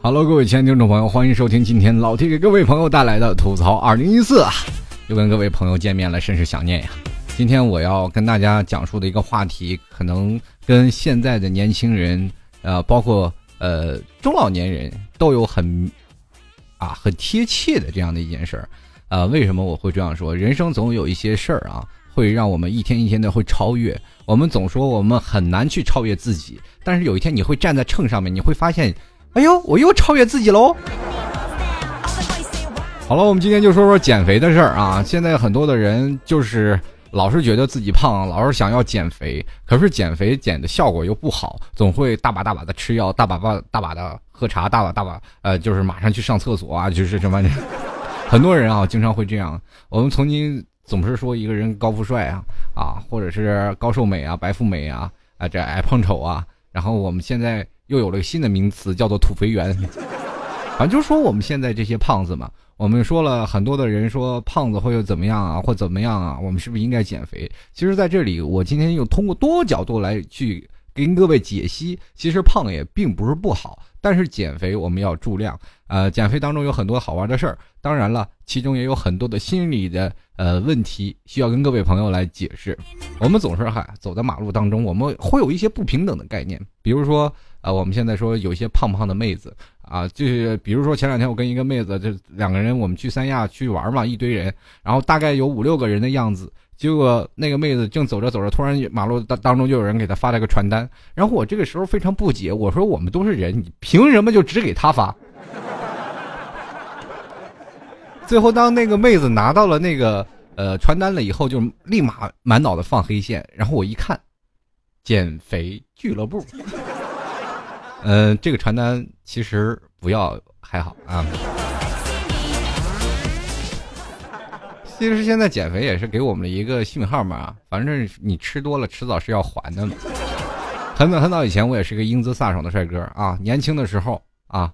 Hello，各位亲爱的听众朋友，欢迎收听今天老 T 给各位朋友带来的吐槽二零一四啊！又跟各位朋友见面了，甚是想念呀。今天我要跟大家讲述的一个话题，可能跟现在的年轻人，呃，包括呃中老年人都有很啊很贴切的这样的一件事儿。呃，为什么我会这样说？人生总有一些事儿啊，会让我们一天一天的会超越。我们总说我们很难去超越自己，但是有一天你会站在秤上面，你会发现。哎呦，我又超越自己喽！好了，我们今天就说说减肥的事儿啊。现在很多的人就是老是觉得自己胖，老是想要减肥，可是减肥减的效果又不好，总会大把大把的吃药，大把把大把的喝茶，大把大把呃，就是马上去上厕所啊，就是什么？很多人啊，经常会这样。我们曾经总是说一个人高富帅啊啊，或者是高瘦美啊、白富美啊啊，这矮胖丑啊，然后我们现在。又有了个新的名词，叫做土肥圆。反正就说我们现在这些胖子嘛，我们说了很多的人说胖子会又怎么样啊，或怎么样啊，我们是不是应该减肥？其实，在这里，我今天又通过多角度来去跟各位解析，其实胖也并不是不好，但是减肥我们要注量。呃，减肥当中有很多好玩的事儿，当然了，其中也有很多的心理的呃问题需要跟各位朋友来解释。我们总是哈走在马路当中，我们会有一些不平等的概念，比如说。啊，我们现在说有些胖胖的妹子啊，就是比如说前两天我跟一个妹子，就两个人我们去三亚去玩嘛，一堆人，然后大概有五六个人的样子，结果那个妹子正走着走着，突然马路当当中就有人给她发了个传单，然后我这个时候非常不解，我说我们都是人，你凭什么就只给她发？最后当那个妹子拿到了那个呃传单了以后，就立马满脑子放黑线，然后我一看，减肥俱乐部。嗯，这个传单其实不要还好啊。其实现在减肥也是给我们的一个信号嘛，反正你吃多了，迟早是要还的嘛。很早很早以前，我也是个英姿飒爽的帅哥啊，年轻的时候啊，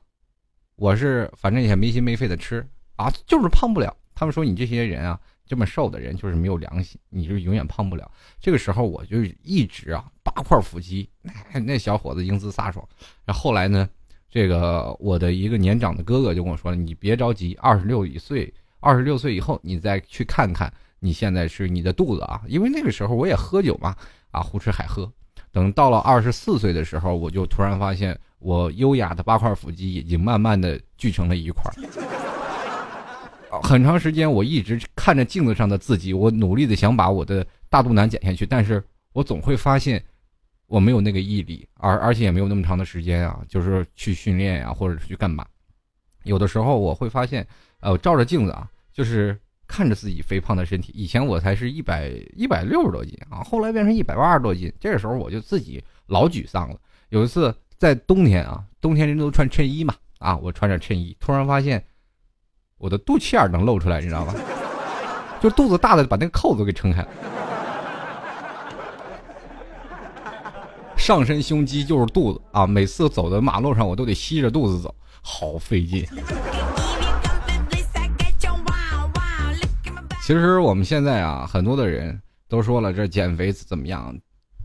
我是反正也没心没肺的吃啊，就是胖不了。他们说你这些人啊。这么瘦的人就是没有良心，你就永远胖不了。这个时候我就一直啊八块腹肌，那那小伙子英姿飒爽。然后来呢，这个我的一个年长的哥哥就跟我说：“你别着急，二十六一岁，二十六岁以后你再去看看你现在是你的肚子啊，因为那个时候我也喝酒嘛，啊胡吃海喝。等到了二十四岁的时候，我就突然发现我优雅的八块腹肌已经慢慢的聚成了一块。”很长时间，我一直看着镜子上的自己，我努力的想把我的大肚腩减下去，但是我总会发现我没有那个毅力，而而且也没有那么长的时间啊，就是去训练呀，或者是去干嘛。有的时候我会发现，呃，照着镜子啊，就是看着自己肥胖的身体。以前我才是一百一百六十多斤啊，后来变成一百八十多斤，这个时候我就自己老沮丧了。有一次在冬天啊，冬天人都穿衬衣嘛，啊，我穿着衬衣，突然发现。我的肚脐眼能露出来，你知道吧？就肚子大的把那个扣子给撑开了。上身胸肌就是肚子啊！每次走在马路上，我都得吸着肚子走，好费劲。其实我们现在啊，很多的人都说了，这减肥怎么样？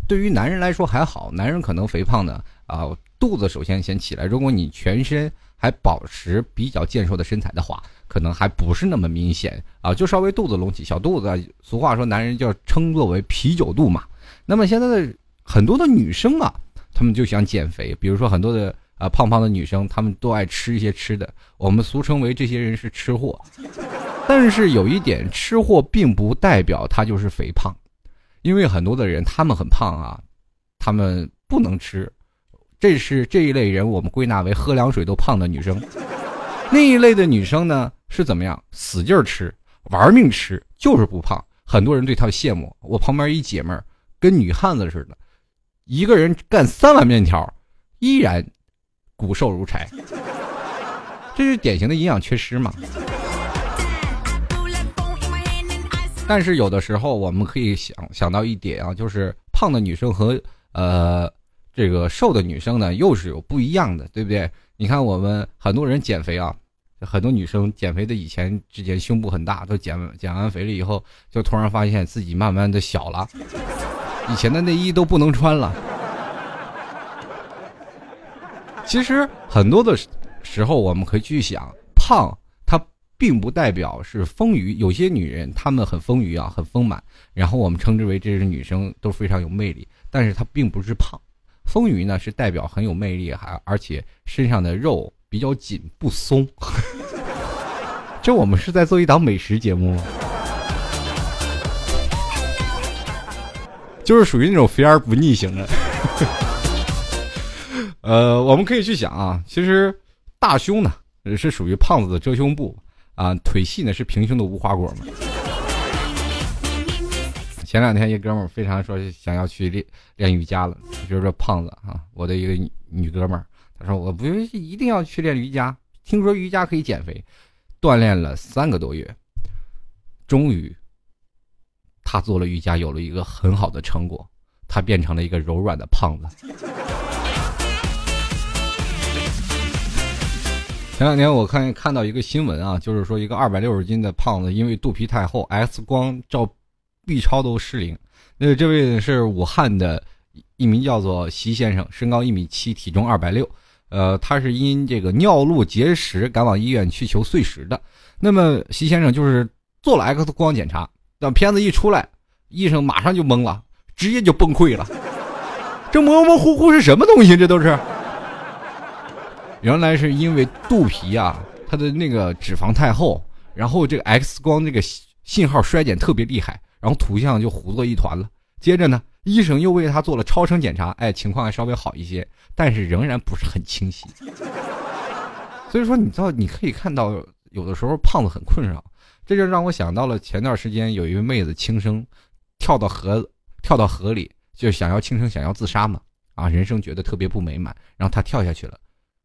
对于男人来说还好，男人可能肥胖的啊，肚子首先先起来。如果你全身还保持比较健硕的身材的话。可能还不是那么明显啊，就稍微肚子隆起，小肚子。俗话说，男人叫称作为啤酒肚嘛。那么现在的很多的女生啊，她们就想减肥，比如说很多的啊胖胖的女生，她们都爱吃一些吃的，我们俗称为这些人是吃货。但是有一点，吃货并不代表他就是肥胖，因为很多的人他们很胖啊，他们不能吃，这是这一类人，我们归纳为喝凉水都胖的女生。那一类的女生呢？是怎么样？使劲吃，玩命吃，就是不胖。很多人对她羡慕。我旁边一姐们儿，跟女汉子似的，一个人干三碗面条，依然骨瘦如柴。这是典型的营养缺失嘛？但是有的时候我们可以想想到一点啊，就是胖的女生和呃这个瘦的女生呢，又是有不一样的，对不对？你看我们很多人减肥啊，很多女生减肥的以前之前胸部很大，都减减完肥了以后，就突然发现自己慢慢的小了，以前的内衣都不能穿了。其实很多的时候，我们可以去想，胖它并不代表是丰腴。有些女人她们很丰腴啊，很丰满，然后我们称之为这是女生都非常有魅力，但是她并不是胖。丰腴呢是代表很有魅力，还而且身上的肉比较紧不松。这我们是在做一档美食节目吗？就是属于那种肥而不腻型的。呃，我们可以去想啊，其实大胸呢是属于胖子的遮胸布啊，腿细呢是平胸的无花果嘛。前两天一哥们儿非常说想要去练练瑜伽了，就是说胖子啊，我的一个女女哥们儿，她说我不一定要去练瑜伽，听说瑜伽可以减肥，锻炼了三个多月，终于，他做了瑜伽，有了一个很好的成果，他变成了一个柔软的胖子。前两天我看看到一个新闻啊，就是说一个二百六十斤的胖子因为肚皮太厚，X 光照。B 超都失灵，那这位是武汉的一名叫做席先生，身高一米七，体重二百六，呃，他是因这个尿路结石赶往医院去求碎石的。那么席先生就是做了 X 光检查，等片子一出来，医生马上就懵了，直接就崩溃了。这模模糊糊是什么东西？这都是，原来是因为肚皮啊，它的那个脂肪太厚，然后这个 X 光这个信号衰减特别厉害。然后图像就糊作一团了。接着呢，医生又为他做了超声检查，哎，情况还稍微好一些，但是仍然不是很清晰。所以说，你知道，你可以看到，有的时候胖子很困扰，这就让我想到了前段时间有一位妹子轻生，跳到河，跳到河里，就想要轻生，想要自杀嘛，啊，人生觉得特别不美满，然后她跳下去了，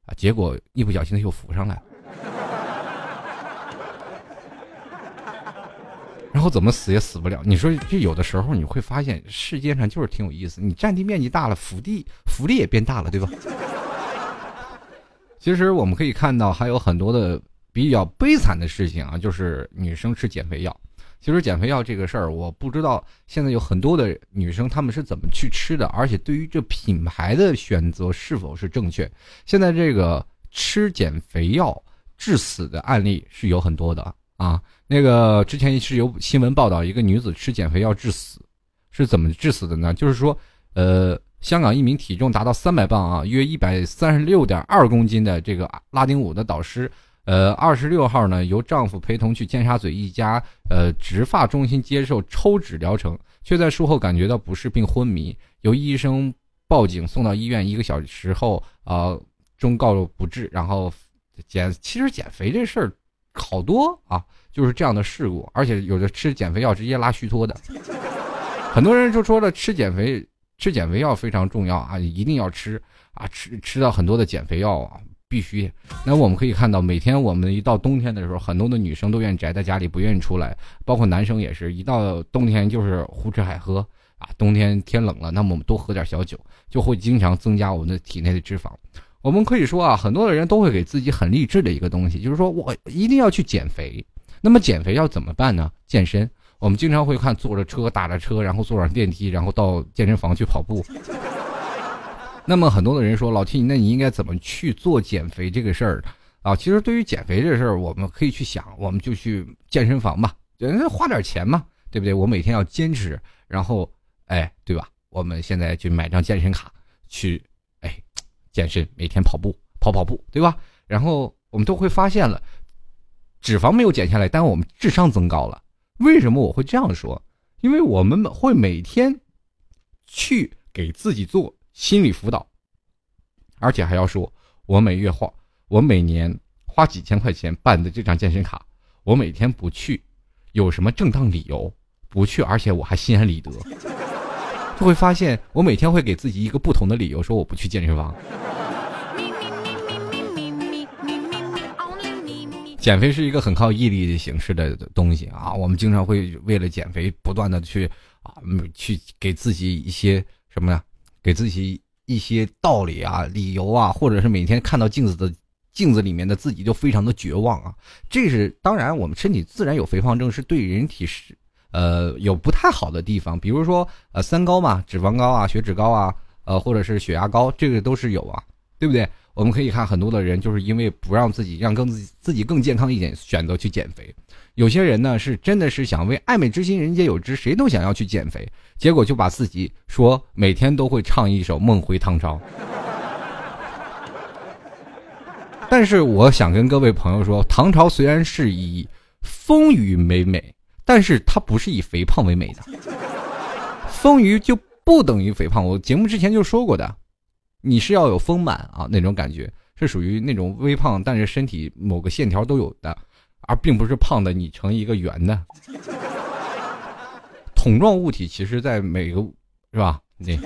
啊，结果一不小心又浮上来了。后怎么死也死不了。你说这有的时候你会发现世界上就是挺有意思。你占地面积大了，福地福利也变大了，对吧？其实我们可以看到还有很多的比较悲惨的事情啊，就是女生吃减肥药。其实减肥药这个事儿，我不知道现在有很多的女生她们是怎么去吃的，而且对于这品牌的选择是否是正确。现在这个吃减肥药致死的案例是有很多的啊。那个之前是有新闻报道，一个女子吃减肥药致死，是怎么致死的呢？就是说，呃，香港一名体重达到三百磅啊，约一百三十六点二公斤的这个拉丁舞的导师，呃，二十六号呢，由丈夫陪同去尖沙咀一家呃植发中心接受抽脂疗程，却在术后感觉到不适并昏迷，由医生报警送到医院，一个小时后啊，终告不治。然后减，其实减肥这事儿好多啊。就是这样的事故，而且有的吃减肥药直接拉虚脱的，很多人就说了吃减肥吃减肥药非常重要啊，一定要吃啊，吃吃到很多的减肥药啊，必须。那我们可以看到，每天我们一到冬天的时候，很多的女生都愿意宅在家里，不愿意出来，包括男生也是一到冬天就是胡吃海喝啊。冬天天冷了，那么我们多喝点小酒，就会经常增加我们的体内的脂肪。我们可以说啊，很多的人都会给自己很励志的一个东西，就是说我一定要去减肥。那么减肥要怎么办呢？健身，我们经常会看坐着车、打着车，然后坐上电梯，然后到健身房去跑步。那么很多的人说，老 T，那你应该怎么去做减肥这个事儿啊？其实对于减肥这事儿，我们可以去想，我们就去健身房嘛，人花点钱嘛，对不对？我每天要坚持，然后，哎，对吧？我们现在就买张健身卡去，健身，每天跑步，跑跑步，对吧？然后我们都会发现了。脂肪没有减下来，但我们智商增高了。为什么我会这样说？因为我们会每天去给自己做心理辅导，而且还要说，我每月花，我每年花几千块钱办的这张健身卡，我每天不去，有什么正当理由不去？而且我还心安理得，就会发现我每天会给自己一个不同的理由，说我不去健身房。减肥是一个很靠毅力的形式的东西啊，我们经常会为了减肥不断的去啊，去给自己一些什么呀？给自己一些道理啊、理由啊，或者是每天看到镜子的镜子里面的自己就非常的绝望啊。这是当然，我们身体自然有肥胖症，是对人体是呃有不太好的地方，比如说呃三高嘛，脂肪高啊、血脂高啊，呃或者是血压高，这个都是有啊，对不对？我们可以看很多的人就是因为不让自己让更自己自己更健康一点，选择去减肥。有些人呢是真的是想为爱美之心人皆有之，谁都想要去减肥，结果就把自己说每天都会唱一首《梦回唐朝》。但是我想跟各位朋友说，唐朝虽然是以风雨美美，但是它不是以肥胖为美的。丰腴就不等于肥胖，我节目之前就说过的。你是要有丰满啊那种感觉，是属于那种微胖，但是身体某个线条都有的，而并不是胖的你成一个圆的。桶状物体其实，在每个是吧？你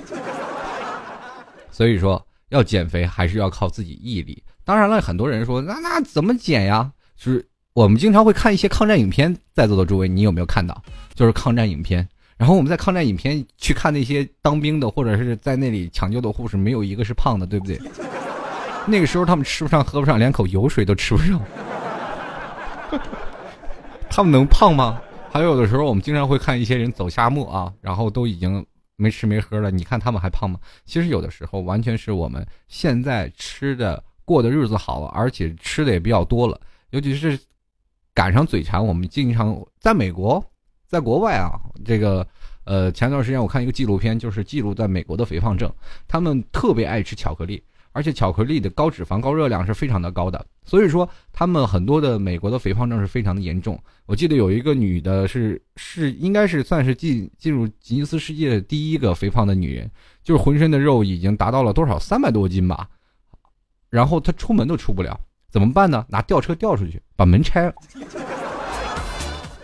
所以说要减肥还是要靠自己毅力。当然了，很多人说那那怎么减呀？就是我们经常会看一些抗战影片，在座的诸位，你有没有看到？就是抗战影片。然后我们在抗战影片去看那些当兵的或者是在那里抢救的护士，没有一个是胖的，对不对？那个时候他们吃不上喝不上，连口油水都吃不上，他们能胖吗？还有的时候我们经常会看一些人走沙漠啊，然后都已经没吃没喝了，你看他们还胖吗？其实有的时候完全是我们现在吃的过的日子好了，而且吃的也比较多了，尤其是赶上嘴馋，我们经常在美国。在国外啊，这个，呃，前段时间我看一个纪录片，就是记录在美国的肥胖症，他们特别爱吃巧克力，而且巧克力的高脂肪、高热量是非常的高的，所以说他们很多的美国的肥胖症是非常的严重。我记得有一个女的，是是应该是算是进进入吉尼斯世界的第一个肥胖的女人，就是浑身的肉已经达到了多少三百多斤吧，然后她出门都出不了，怎么办呢？拿吊车吊出去，把门拆了。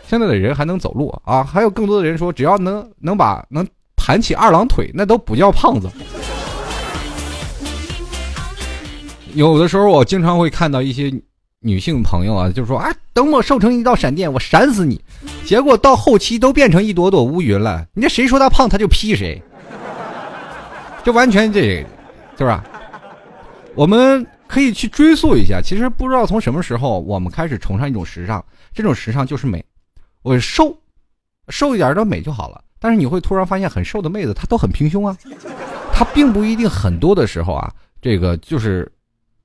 现在的人还能走路啊？还有更多的人说，只要能能把能盘起二郎腿，那都不叫胖子。有的时候我经常会看到一些女性朋友啊，就说啊，等我瘦成一道闪电，我闪死你。结果到后期都变成一朵朵乌云了。你这谁说他胖，他就劈谁。这完全这，是吧？我们可以去追溯一下，其实不知道从什么时候我们开始崇尚一种时尚，这种时尚就是美。我瘦，瘦一点的美就好了。但是你会突然发现，很瘦的妹子她都很平胸啊。她并不一定很多的时候啊，这个就是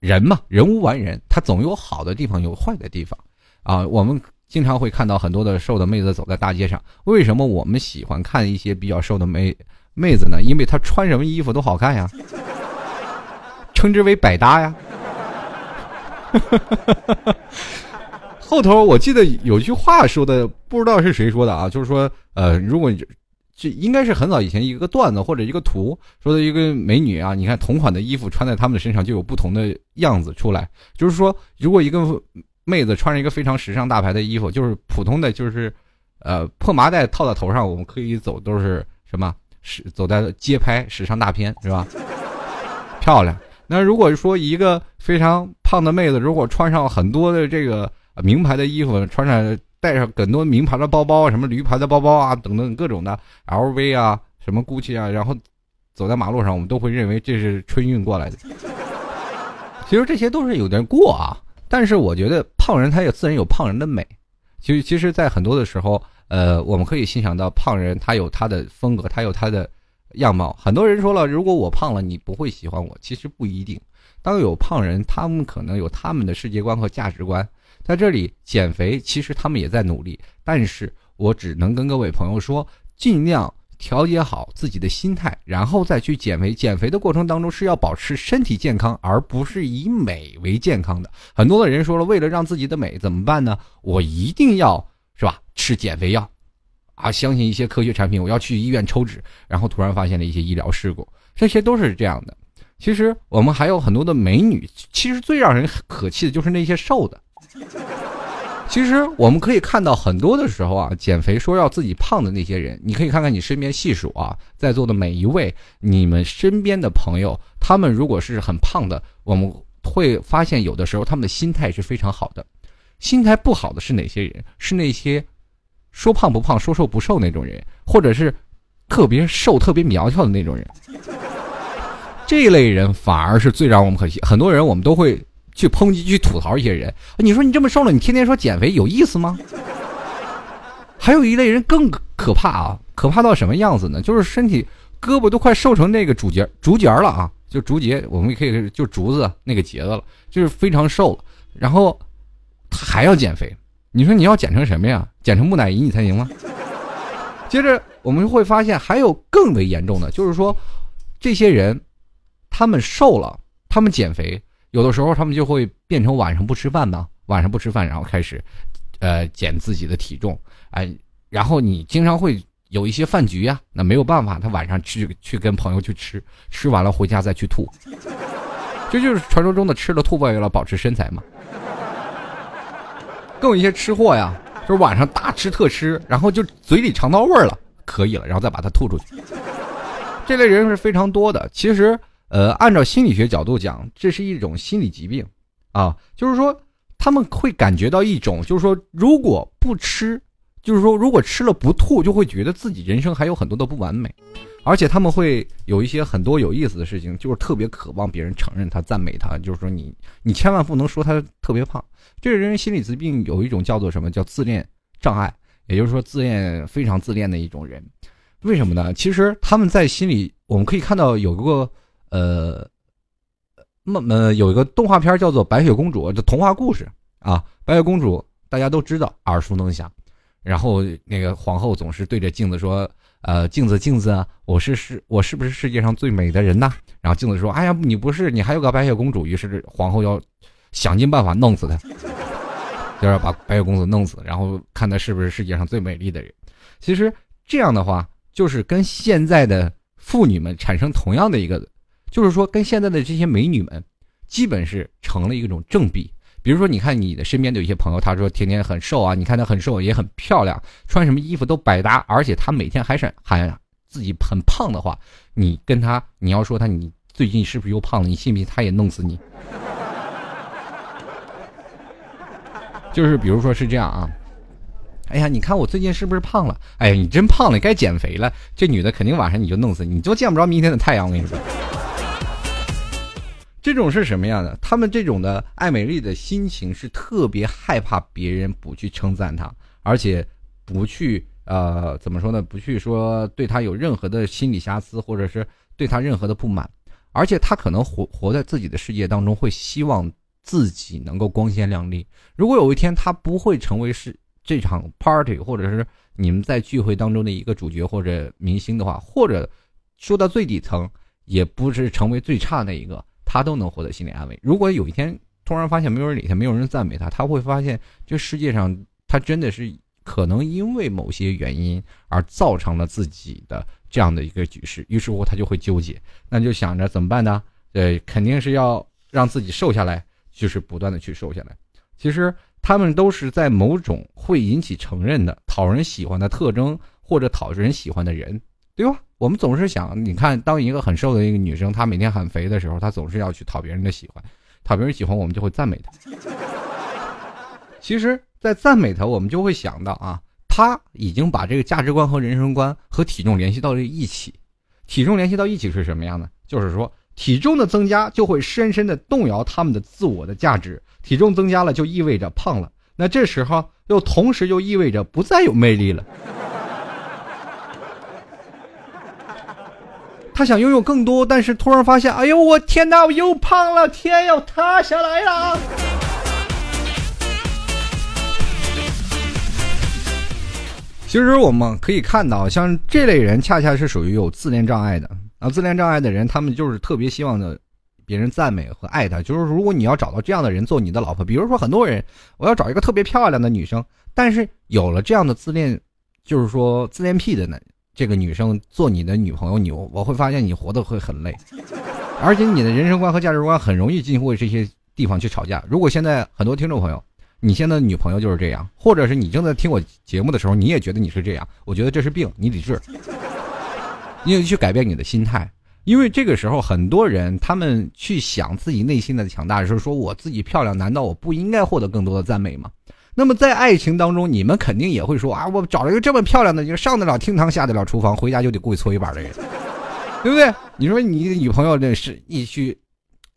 人嘛，人无完人，她总有好的地方，有坏的地方啊。我们经常会看到很多的瘦的妹子走在大街上。为什么我们喜欢看一些比较瘦的妹妹子呢？因为她穿什么衣服都好看呀，称之为百搭呀。后头我记得有句话说的，不知道是谁说的啊，就是说，呃，如果这应该是很早以前一个段子或者一个图说的一个美女啊，你看同款的衣服穿在她们的身上就有不同的样子出来，就是说，如果一个妹子穿着一个非常时尚大牌的衣服，就是普通的就是，呃，破麻袋套在头上，我们可以走都是什么时走在街拍时尚大片是吧？漂亮。那如果说一个非常胖的妹子，如果穿上很多的这个。名牌的衣服穿上，带上很多名牌的包包，什么驴牌的包包啊，等等各种的 LV 啊，什么 GUCCI 啊，然后走在马路上，我们都会认为这是春运过来的。其实这些都是有点过啊，但是我觉得胖人他也自然有胖人的美。其实，其实，在很多的时候，呃，我们可以欣赏到胖人他有他的风格，他有他的样貌。很多人说了，如果我胖了，你不会喜欢我。其实不一定，当有胖人，他们可能有他们的世界观和价值观。在这里减肥，其实他们也在努力，但是我只能跟各位朋友说，尽量调节好自己的心态，然后再去减肥。减肥的过程当中是要保持身体健康，而不是以美为健康的。很多的人说了，为了让自己的美怎么办呢？我一定要是吧，吃减肥药，啊，相信一些科学产品，我要去医院抽脂，然后突然发现了一些医疗事故，这些都是这样的。其实我们还有很多的美女，其实最让人可气的就是那些瘦的。其实我们可以看到很多的时候啊，减肥说要自己胖的那些人，你可以看看你身边细数啊，在座的每一位，你们身边的朋友，他们如果是很胖的，我们会发现有的时候他们的心态是非常好的。心态不好的是哪些人？是那些说胖不胖、说瘦不瘦那种人，或者是特别瘦、特别苗条的那种人。这类人反而是最让我们可惜。很多人我们都会去抨击、去吐槽一些人。你说你这么瘦了，你天天说减肥有意思吗？还有一类人更可怕啊！可怕到什么样子呢？就是身体胳膊都快瘦成那个竹节竹节了啊！就竹节，我们可以就竹子那个节子了，就是非常瘦了。然后他还要减肥，你说你要减成什么呀？减成木乃伊你才行吗？接着我们会发现还有更为严重的，就是说这些人他们瘦了，他们减肥，有的时候他们就会变成晚上不吃饭呢，晚上不吃饭，然后开始呃减自己的体重。哎，然后你经常会有一些饭局呀，那没有办法，他晚上去去跟朋友去吃，吃完了回家再去吐，这就是传说中的吃了吐为了保持身材嘛。更有一些吃货呀，就是晚上大吃特吃，然后就嘴里尝到味儿了，可以了，然后再把它吐出去。这类人是非常多的。其实，呃，按照心理学角度讲，这是一种心理疾病啊，就是说他们会感觉到一种，就是说如果不吃。就是说，如果吃了不吐，就会觉得自己人生还有很多的不完美，而且他们会有一些很多有意思的事情，就是特别渴望别人承认他、赞美他。就是说，你你千万不能说他特别胖。这个人心理疾病有一种叫做什么叫自恋障碍，也就是说自恋非常自恋的一种人。为什么呢？其实他们在心里，我们可以看到有一个呃，那么有一个动画片叫做《白雪公主》的童话故事啊，白雪公主大家都知道，耳熟能详。然后那个皇后总是对着镜子说：“呃，镜子镜子，我是是，我是不是世界上最美的人呢？”然后镜子说：“哎呀，你不是，你还有个白雪公主。”于是皇后要想尽办法弄死她，就要把白雪公主弄死，然后看她是不是世界上最美丽的人。其实这样的话，就是跟现在的妇女们产生同样的一个，就是说跟现在的这些美女们，基本是成了一种正比。比如说，你看你的身边的有些朋友，他说天天很瘦啊，你看他很瘦也很漂亮，穿什么衣服都百搭，而且他每天还是喊自己很胖的话，你跟他你要说他你最近是不是又胖了？你信不信他也弄死你？就是比如说是这样啊，哎呀，你看我最近是不是胖了？哎呀，你真胖了，该减肥了。这女的肯定晚上你就弄死你，你都见不着明天的太阳。我跟你说。这种是什么样的？他们这种的爱美丽的心情是特别害怕别人不去称赞他，而且不去呃怎么说呢？不去说对他有任何的心理瑕疵，或者是对他任何的不满，而且他可能活活在自己的世界当中，会希望自己能够光鲜亮丽。如果有一天他不会成为是这场 party 或者是你们在聚会当中的一个主角或者明星的话，或者说到最底层，也不是成为最差那一个。他都能获得心理安慰。如果有一天突然发现没有人理他，没有人赞美他，他会发现这世界上他真的是可能因为某些原因而造成了自己的这样的一个局势。于是乎，他就会纠结，那就想着怎么办呢？呃，肯定是要让自己瘦下来，就是不断的去瘦下来。其实他们都是在某种会引起承认的、讨人喜欢的特征或者讨人喜欢的人，对吧？我们总是想，你看，当一个很瘦的一个女生，她每天很肥的时候，她总是要去讨别人的喜欢，讨别人喜欢，我们就会赞美她。其实，在赞美她，我们就会想到啊，她已经把这个价值观和人生观和体重联系到了一起。体重联系到一起是什么样呢？就是说，体重的增加就会深深的动摇他们的自我的价值。体重增加了，就意味着胖了。那这时候又同时就意味着不再有魅力了。他想拥有更多，但是突然发现，哎呦，我天哪，我又胖了，天要塌下来了。其实我们可以看到，像这类人，恰恰是属于有自恋障碍的。啊，自恋障碍的人，他们就是特别希望的别人赞美和爱他。就是如果你要找到这样的人做你的老婆，比如说很多人，我要找一个特别漂亮的女生，但是有了这样的自恋，就是说自恋癖的呢。这个女生做你的女朋友，你我会发现你活得会很累，而且你的人生观和价值观很容易进入这些地方去吵架。如果现在很多听众朋友，你现在的女朋友就是这样，或者是你正在听我节目的时候，你也觉得你是这样，我觉得这是病，你得治，你得去改变你的心态，因为这个时候很多人他们去想自己内心的强大，是说我自己漂亮，难道我不应该获得更多的赞美吗？那么在爱情当中，你们肯定也会说啊，我找了一个这么漂亮的，就上得了厅堂，下得了厨房，回家就得跪搓衣板的人，对不对？你说你女朋友那是一去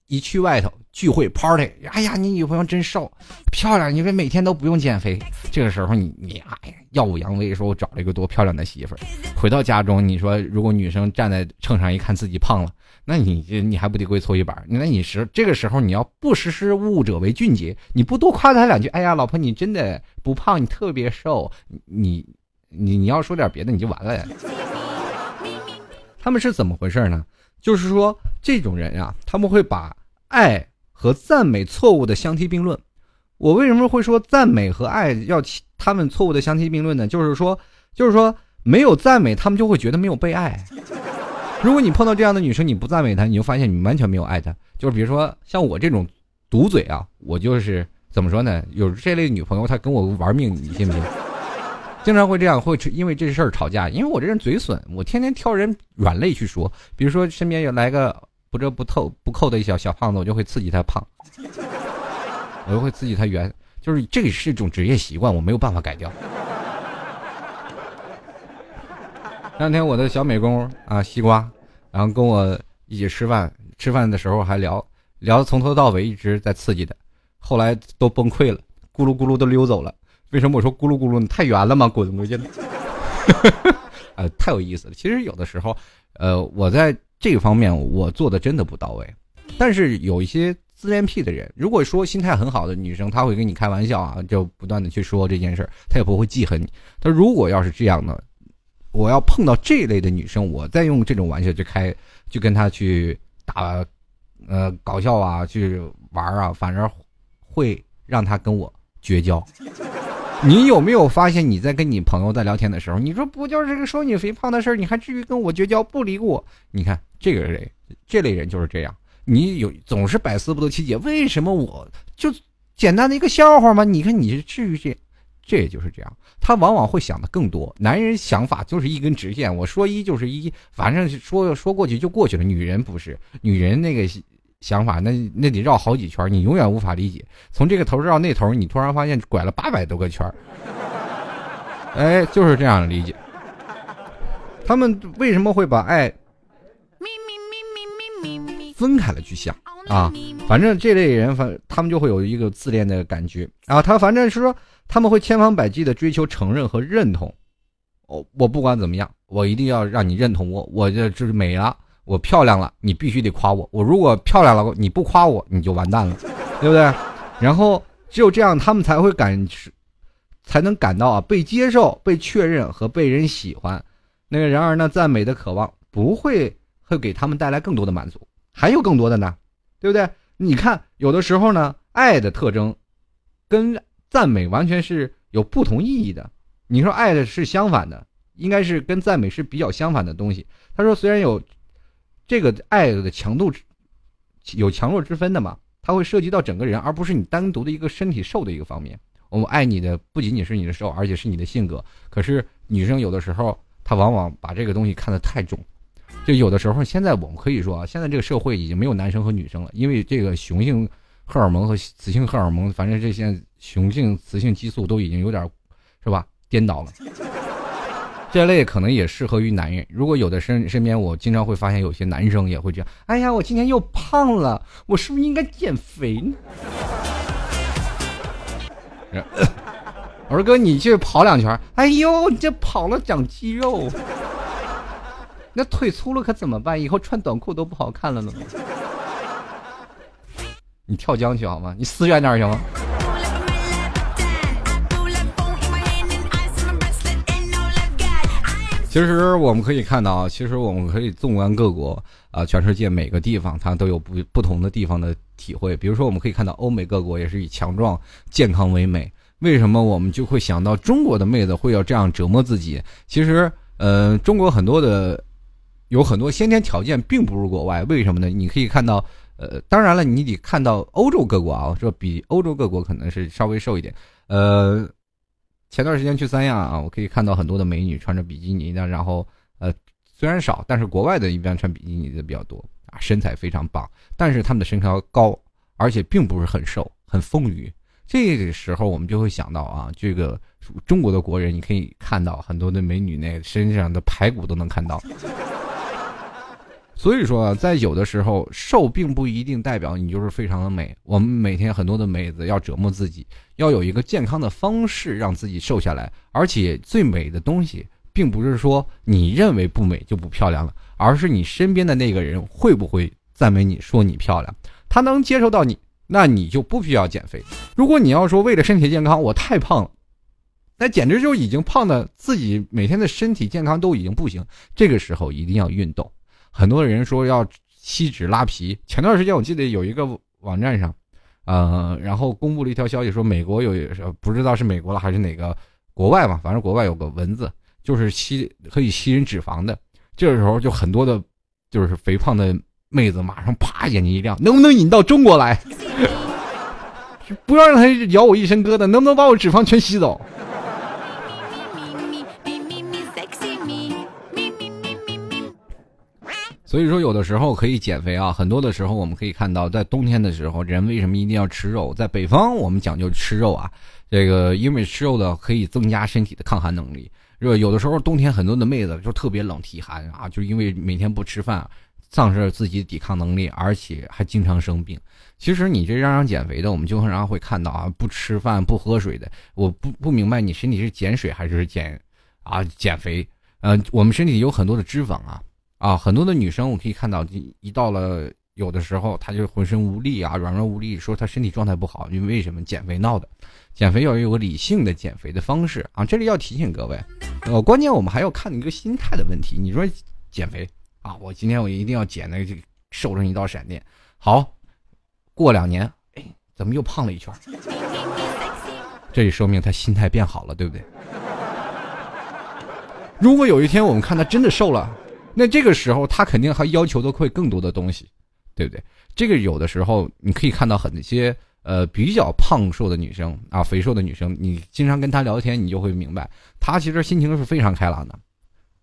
一去外头聚会 party，哎呀，你女朋友真瘦，漂亮，你说每天都不用减肥。这个时候你你哎呀耀武扬威，说我找了一个多漂亮的媳妇儿。回到家中，你说如果女生站在秤上一看自己胖了，那你你还不得跪搓衣板？那你时这个时候你要不识时务者为俊杰，你不多夸他两句，哎呀，老婆你真的不胖，你特别瘦，你你你要说点别的你就完了呀。他们是怎么回事呢？就是说，这种人啊，他们会把爱和赞美错误的相提并论。我为什么会说赞美和爱要他们错误的相提并论呢？就是说，就是说，没有赞美，他们就会觉得没有被爱。如果你碰到这样的女生，你不赞美她，你就发现你完全没有爱她。就是比如说，像我这种毒嘴啊，我就是怎么说呢？有这类女朋友，她跟我玩命，你信不信？经常会这样，会因为这事儿吵架。因为我这人嘴损，我天天挑人软肋去说。比如说身边有来个不折不透不扣的一小小胖子，我就会刺激他胖，我就会刺激他圆。就是这个是一种职业习惯，我没有办法改掉。那天我的小美工啊，西瓜，然后跟我一起吃饭，吃饭的时候还聊聊从头到尾一直在刺激他，后来都崩溃了，咕噜咕噜都溜走了。为什么我说咕噜咕噜？你太圆了吗？滚回去！呃，太有意思了。其实有的时候，呃，我在这个方面我做的真的不到位。但是有一些自恋癖的人，如果说心态很好的女生，她会跟你开玩笑啊，就不断的去说这件事儿，她也不会记恨你。她如果要是这样的，我要碰到这类的女生，我再用这种玩笑去开，去跟她去打，呃，搞笑啊，去玩啊，反而会让她跟我绝交。你有没有发现，你在跟你朋友在聊天的时候，你说不就是个说你肥胖的事儿，你还至于跟我绝交不理我？你看这个人，这类人就是这样。你有总是百思不得其解，为什么我就简单的一个笑话吗？你看你至于这，这也就是这样。他往往会想的更多。男人想法就是一根直线，我说一就是一，反正说说过去就过去了。女人不是，女人那个。想法那那得绕好几圈，你永远无法理解。从这个头绕那头，你突然发现拐了八百多个圈哎，就是这样的理解。他们为什么会把爱分开了去想啊？反正这类人，反他们就会有一个自恋的感觉啊。他反正是说，他们会千方百计的追求承认和认同。哦，我不管怎么样，我一定要让你认同我，我这就是美了。我漂亮了，你必须得夸我。我如果漂亮了，你不夸我，你就完蛋了，对不对？然后只有这样，他们才会感，才能感到啊被接受、被确认和被人喜欢。那个然而呢，赞美的渴望不会会给他们带来更多的满足，还有更多的呢，对不对？你看，有的时候呢，爱的特征跟赞美完全是有不同意义的。你说爱的是相反的，应该是跟赞美是比较相反的东西。他说，虽然有。这个爱的强度有强弱之分的嘛？它会涉及到整个人，而不是你单独的一个身体瘦的一个方面。我们爱你的不仅仅是你的瘦，而且是你的性格。可是女生有的时候，她往往把这个东西看得太重。就有的时候，现在我们可以说啊，现在这个社会已经没有男生和女生了，因为这个雄性荷尔蒙和雌性荷尔蒙，反正这些雄性、雌性激素都已经有点，是吧？颠倒了。这类可能也适合于男人。如果有的身身边，我经常会发现有些男生也会这样。哎呀，我今天又胖了，我是不是应该减肥呢？我说哥，你去跑两圈。哎呦，你这跑了长肌肉，那腿粗了可怎么办？以后穿短裤都不好看了呢。你跳江去好吗？你死远点行吗？其实我们可以看到啊，其实我们可以纵观各国啊，全世界每个地方，它都有不不同的地方的体会。比如说，我们可以看到欧美各国也是以强壮、健康为美。为什么我们就会想到中国的妹子会要这样折磨自己？其实，呃，中国很多的有很多先天条件并不如国外。为什么呢？你可以看到，呃，当然了，你得看到欧洲各国啊，说比欧洲各国可能是稍微瘦一点，呃。前段时间去三亚啊，我可以看到很多的美女穿着比基尼的，然后呃，虽然少，但是国外的一般穿比基尼的比较多啊，身材非常棒，但是他们的身高高，而且并不是很瘦，很丰腴。这个时候我们就会想到啊，这个中国的国人，你可以看到很多的美女那身上的排骨都能看到。所以说，在有的时候，瘦并不一定代表你就是非常的美。我们每天很多的妹子要折磨自己，要有一个健康的方式让自己瘦下来。而且最美的东西，并不是说你认为不美就不漂亮了，而是你身边的那个人会不会赞美你说你漂亮，他能接受到你，那你就不需要减肥。如果你要说为了身体健康，我太胖了，那简直就已经胖的自己每天的身体健康都已经不行。这个时候一定要运动。很多人说要吸脂拉皮。前段时间我记得有一个网站上，呃，然后公布了一条消息，说美国有不知道是美国了还是哪个国外吧，反正国外有个蚊子，就是吸可以吸人脂肪的。这个时候就很多的，就是肥胖的妹子马上啪眼睛一亮，能不能引到中国来？不要让他咬我一身疙瘩，能不能把我脂肪全吸走？所以说，有的时候可以减肥啊。很多的时候，我们可以看到，在冬天的时候，人为什么一定要吃肉？在北方，我们讲究吃肉啊。这个因为吃肉的可以增加身体的抗寒能力。热有的时候，冬天很多的妹子就特别冷体寒啊，就因为每天不吃饭，丧失了自己抵抗能力，而且还经常生病。其实你这让让减肥的，我们经常会看到啊，不吃饭不喝水的，我不不明白你身体是减水还是减啊减肥？呃，我们身体有很多的脂肪啊。啊，很多的女生我可以看到，一到了有的时候，她就浑身无力啊，软软无力，说她身体状态不好，因为为什么减肥闹的？减肥要有个理性的减肥的方式啊！这里要提醒各位，呃，关键我们还要看一个心态的问题。你说减肥啊，我今天我一定要减那个瘦成一道闪电。好，过两年，哎，怎么又胖了一圈？这就说明他心态变好了，对不对？如果有一天我们看他真的瘦了。那这个时候，他肯定还要求的会更多的东西，对不对？这个有的时候你可以看到很些呃比较胖瘦的女生啊，肥瘦的女生，你经常跟她聊天，你就会明白，她其实心情是非常开朗的，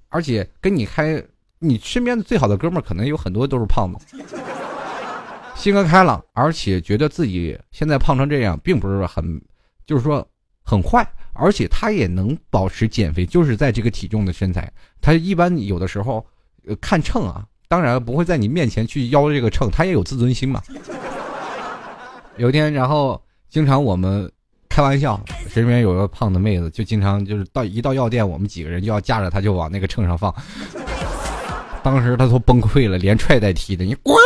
而且跟你开，你身边的最好的哥们可能有很多都是胖子，性格开朗，而且觉得自己现在胖成这样，并不是很，就是说很坏。而且他也能保持减肥，就是在这个体重的身材，他一般有的时候。看秤啊，当然不会在你面前去邀这个秤，他也有自尊心嘛。有一天，然后经常我们开玩笑，身边有个胖的妹子，就经常就是到一到药店，我们几个人就要架着她，就往那个秤上放。当时她都崩溃了，连踹带踢的，你滚！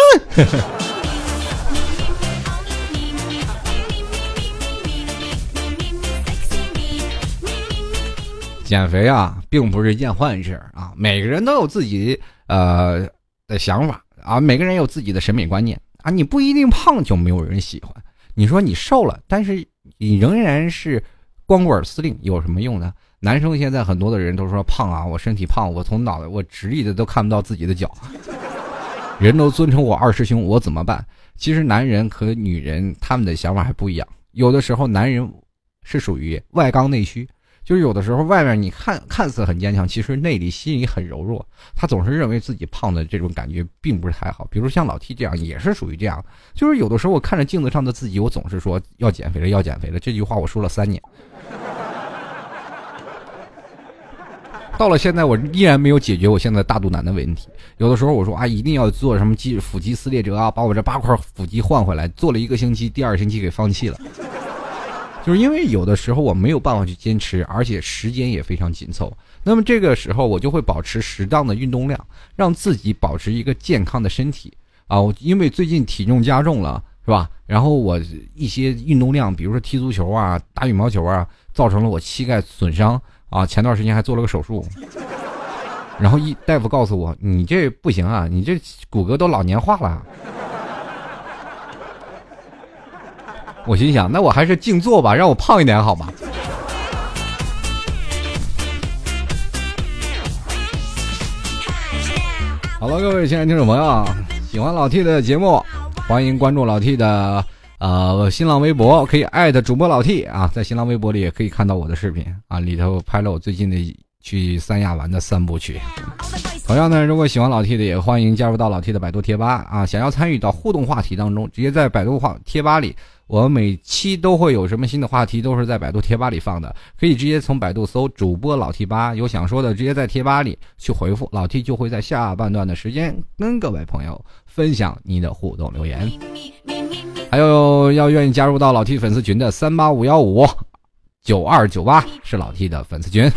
减肥啊，并不是一件坏事啊。每个人都有自己呃的想法啊，每个人有自己的审美观念啊。你不一定胖就没有人喜欢。你说你瘦了，但是你仍然是光棍司令，有什么用呢？男生现在很多的人都说胖啊，我身体胖，我从脑袋我直立的都看不到自己的脚，人都尊称我二师兄，我怎么办？其实男人和女人他们的想法还不一样，有的时候男人是属于外刚内虚。就是有的时候，外面你看看似很坚强，其实内里心里很柔弱。他总是认为自己胖的这种感觉并不是太好。比如像老 T 这样，也是属于这样。就是有的时候，我看着镜子上的自己，我总是说要减肥了，要减肥了。这句话我说了三年，到了现在，我依然没有解决我现在大肚腩的问题。有的时候我说啊，一定要做什么肌腹肌撕裂折啊，把我这八块腹肌换回来。做了一个星期，第二星期给放弃了。就是因为有的时候我没有办法去坚持，而且时间也非常紧凑。那么这个时候我就会保持适当的运动量，让自己保持一个健康的身体啊。因为最近体重加重了，是吧？然后我一些运动量，比如说踢足球啊、打羽毛球啊，造成了我膝盖损伤啊。前段时间还做了个手术，然后一大夫告诉我，你这不行啊，你这骨骼都老年化了。我心想，那我还是静坐吧，让我胖一点好吧。好了，各位亲爱的听众朋友，喜欢老 T 的节目，欢迎关注老 T 的呃新浪微博，可以艾特主播老 T 啊，在新浪微博里也可以看到我的视频啊，里头拍了我最近的去三亚玩的三部曲。同样呢，如果喜欢老 T 的，也欢迎加入到老 T 的百度贴吧啊！想要参与到互动话题当中，直接在百度话贴吧里，我们每期都会有什么新的话题，都是在百度贴吧里放的，可以直接从百度搜主播老 T 吧，有想说的，直接在贴吧里去回复，老 T 就会在下半段的时间跟各位朋友分享你的互动留言。还有要愿意加入到老 T 粉丝群的三八五幺五九二九八是老 T 的粉丝群。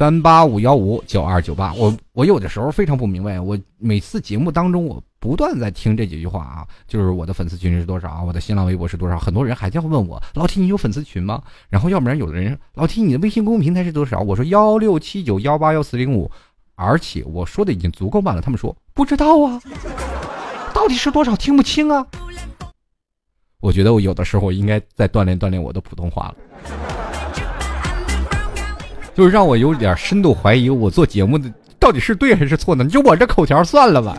三八五幺五九二九八，我我有的时候非常不明白，我每次节目当中，我不断在听这几句话啊，就是我的粉丝群是多少，我的新浪微博是多少，很多人还在问我，老 T 你有粉丝群吗？然后要不然有的人，老 T 你的微信公众平台是多少？我说幺六七九幺八幺四零五，而且我说的已经足够慢了，他们说不知道啊，到底是多少听不清啊？我觉得我有的时候应该再锻炼锻炼我的普通话了。就是让我有点深度怀疑，我做节目的到底是对还是错呢？就我这口条算了吧。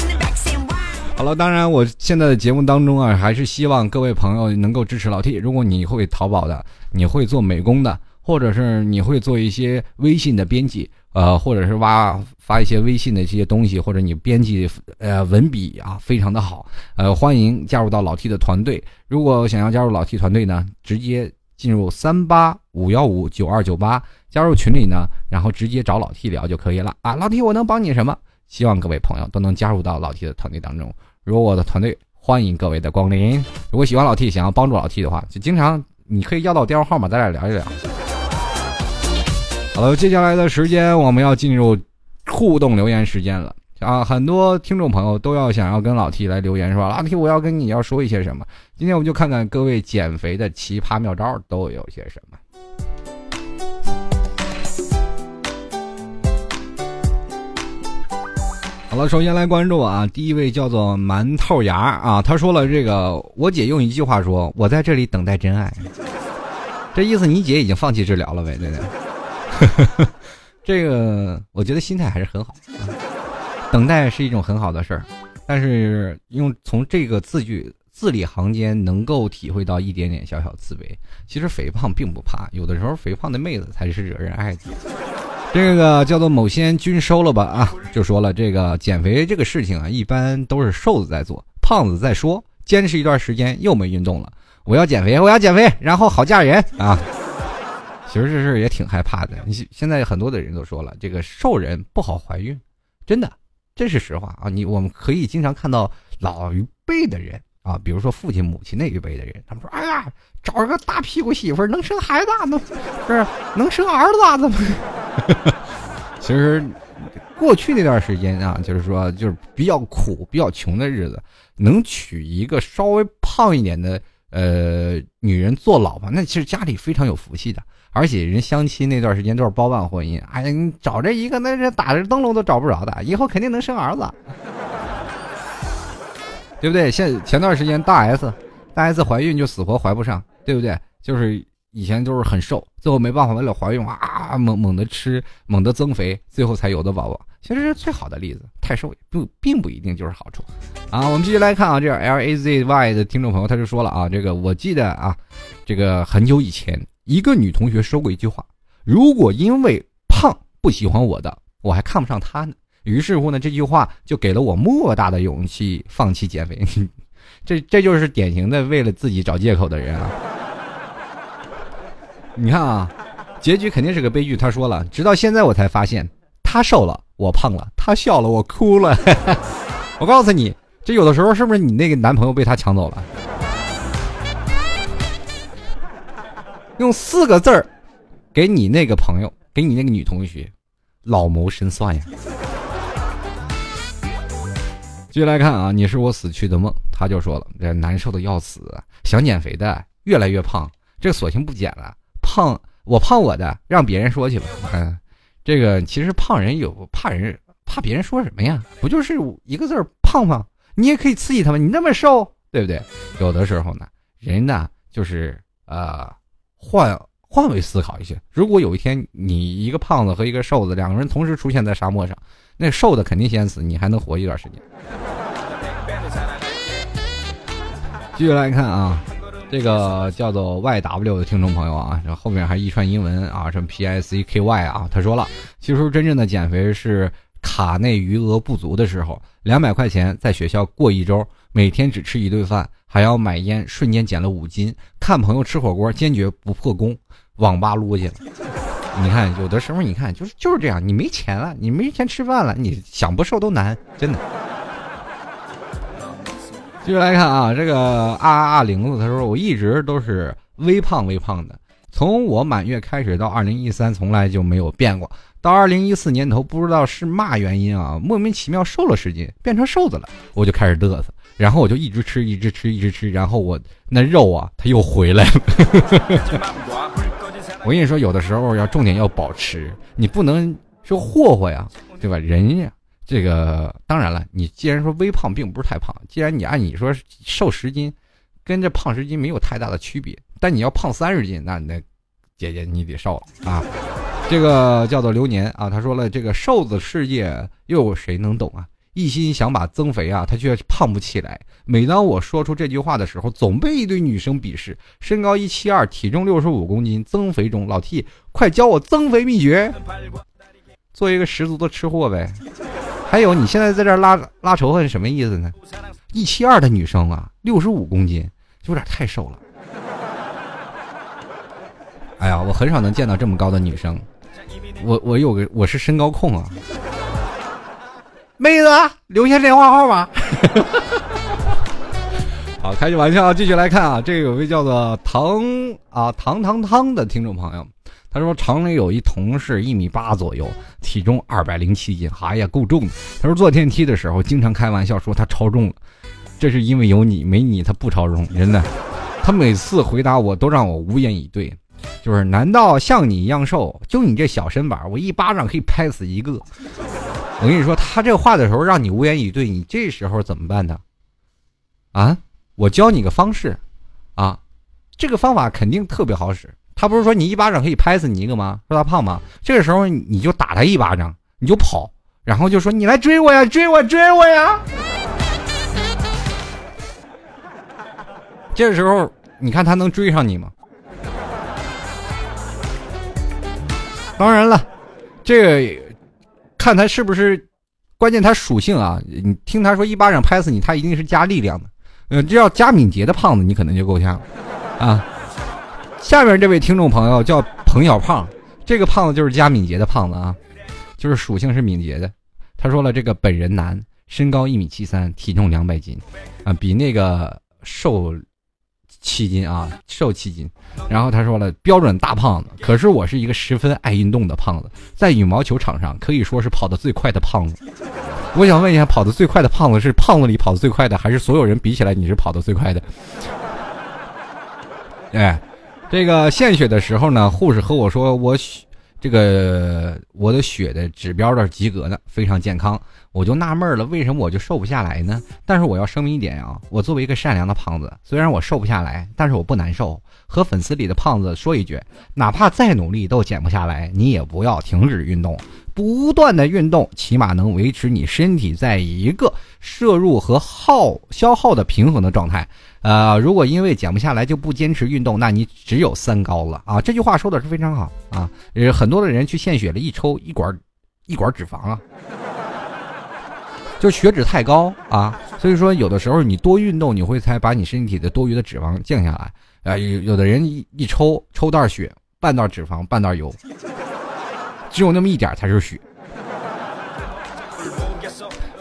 好了，当然我现在的节目当中啊，还是希望各位朋友能够支持老 T。如果你会淘宝的，你会做美工的，或者是你会做一些微信的编辑，呃，或者是挖发一些微信的这些东西，或者你编辑呃文笔啊非常的好，呃，欢迎加入到老 T 的团队。如果想要加入老 T 团队呢，直接。进入三八五幺五九二九八，加入群里呢，然后直接找老 T 聊就可以了啊！老 T，我能帮你什么？希望各位朋友都能加入到老 T 的团队当中。如果我的团队欢迎各位的光临。如果喜欢老 T，想要帮助老 T 的话，就经常你可以要到电话号码，咱俩聊一聊。好了，接下来的时间我们要进入互动留言时间了。啊，很多听众朋友都要想要跟老 T 来留言，是吧？老 T，我要跟你要说一些什么？今天我们就看看各位减肥的奇葩妙招都有些什么好了，首先来关注啊，第一位叫做馒头牙啊，他说了这个，我姐用一句话说：“我在这里等待真爱。”这意思你姐已经放弃治疗了呗？对不对？这个我觉得心态还是很好。等待是一种很好的事儿，但是用从这个字句字里行间能够体会到一点点小小自卑。其实肥胖并不怕，有的时候肥胖的妹子才是惹人爱的。这个叫做某仙均收了吧啊，就说了这个减肥这个事情啊，一般都是瘦子在做，胖子在说。坚持一段时间又没运动了，我要减肥，我要减肥，然后好嫁人啊。其实这事也挺害怕的。你现在很多的人都说了，这个瘦人不好怀孕，真的。这是实话啊！你我们可以经常看到老一辈的人啊，比如说父亲、母亲那一辈的人，他们说：“哎呀，找一个大屁股媳妇能生孩子，能是能生儿子，怎么？” 其实过去那段时间啊，就是说就是比较苦、比较穷的日子，能娶一个稍微胖一点的呃女人做老婆，那其实家里非常有福气的。而且人相亲那段时间都是包办婚姻，哎呀，你找这一个那是打着灯笼都找不着的，以后肯定能生儿子，对不对？现前段时间大 S，大 S 怀孕就死活怀不上，对不对？就是以前都是很瘦，最后没办法为了怀孕啊猛猛的吃，猛的增肥，最后才有的宝宝。其实是最好的例子，太瘦也不并不一定就是好处啊。我们继续来看啊，这 L A Z Y 的听众朋友他就说了啊，这个我记得啊，这个很久以前。一个女同学说过一句话：“如果因为胖不喜欢我的，我还看不上她呢。”于是乎呢，这句话就给了我莫大的勇气，放弃减肥。这这就是典型的为了自己找借口的人啊！你看啊，结局肯定是个悲剧。他说了：“直到现在我才发现，他瘦了，我胖了；他笑了，我哭了。”我告诉你，这有的时候是不是你那个男朋友被他抢走了？用四个字儿，给你那个朋友，给你那个女同学，老谋深算呀！继续来看啊，你是我死去的梦，他就说了，这难受的要死，想减肥的越来越胖，这索性不减了，胖我胖我的，让别人说去吧。嗯，这个其实胖人有怕人怕别人说什么呀？不就是一个字儿胖胖？你也可以刺激他们，你那么瘦，对不对？有的时候呢，人呢就是呃。换换位思考一些，如果有一天你一个胖子和一个瘦子两个人同时出现在沙漠上，那瘦的肯定先死，你还能活一段时间。继续来看啊，这个叫做 Y W 的听众朋友啊，这后面还一串英文啊，什么 P I C K Y 啊，他说了，其实真正的减肥是卡内余额不足的时候，两百块钱在学校过一周，每天只吃一顿饭，还要买烟，瞬间减了五斤。看朋友吃火锅，坚决不破功，网吧撸去了。你看，有的时候你看就是就是这样，你没钱了，你没钱吃饭了，你想不瘦都难，真的。继续来看啊，这个啊啊啊玲子他说，我一直都是微胖微胖的，从我满月开始到二零一三，从来就没有变过。到二零一四年头，不知道是嘛原因啊，莫名其妙瘦了十斤，变成瘦子了，我就开始嘚瑟，然后我就一直吃，一直吃，一直吃，然后我那肉啊，它又回来了。我跟你说，有的时候要重点要保持，你不能说霍霍呀，对吧？人呀。这个当然了，你既然说微胖，并不是太胖。既然你按你说瘦十斤，跟这胖十斤没有太大的区别。但你要胖三十斤，那那姐姐你得瘦了啊。这个叫做流年啊，他说了，这个瘦子世界又有谁能懂啊？一心想把增肥啊，他却胖不起来。每当我说出这句话的时候，总被一堆女生鄙视。身高一七二，体重六十五公斤，增肥中。老 T，快教我增肥秘诀。做一个十足的吃货呗。还有，你现在在这拉拉仇恨什么意思呢？一七二的女生啊，六十五公斤，有点太瘦了。哎呀，我很少能见到这么高的女生。我我有个我是身高控啊。妹子，留下电话号码。好，开句玩笑，继续来看啊，这个有位叫做唐啊唐唐汤的听众朋友。他说：“厂里有一同事一米八左右，体重二百零七斤，哎呀，够重。他说坐电梯的时候经常开玩笑说他超重了，这是因为有你，没你他不超重，真的。他每次回答我都让我无言以对，就是难道像你一样瘦？就你这小身板，我一巴掌可以拍死一个。我跟你说，他这话的时候让你无言以对，你这时候怎么办呢？啊，我教你个方式，啊，这个方法肯定特别好使。”他不是说你一巴掌可以拍死你一个吗？说他胖吗？这个时候你就打他一巴掌，你就跑，然后就说你来追我呀，追我，追我呀。这时候你看他能追上你吗？当然了，这个看他是不是，关键他属性啊。你听他说一巴掌拍死你，他一定是加力量的。嗯，这要加敏捷的胖子，你可能就够呛啊。下面这位听众朋友叫彭小胖，这个胖子就是加敏捷的胖子啊，就是属性是敏捷的。他说了，这个本人男，身高一米七三，体重两百斤，啊，比那个瘦七斤啊，瘦七斤。然后他说了，标准大胖子。可是我是一个十分爱运动的胖子，在羽毛球场上可以说是跑得最快的胖子。我想问一下，跑得最快的胖子是胖子里跑得最快的，还是所有人比起来你是跑得最快的？哎。这个献血的时候呢，护士和我说我血这个我的血的指标的及格呢，非常健康。我就纳闷了，为什么我就瘦不下来呢？但是我要声明一点啊，我作为一个善良的胖子，虽然我瘦不下来，但是我不难受。和粉丝里的胖子说一句，哪怕再努力都减不下来，你也不要停止运动，不断的运动，起码能维持你身体在一个摄入和耗消耗的平衡的状态。呃，如果因为减不下来就不坚持运动，那你只有三高了啊！这句话说的是非常好啊。呃，很多的人去献血了，一抽一管，一管脂肪啊，就血脂太高啊。所以说，有的时候你多运动，你会才把你身体的多余的脂肪降下来啊。有有的人一一抽抽袋血，半袋脂肪，半袋油，只有那么一点才是血。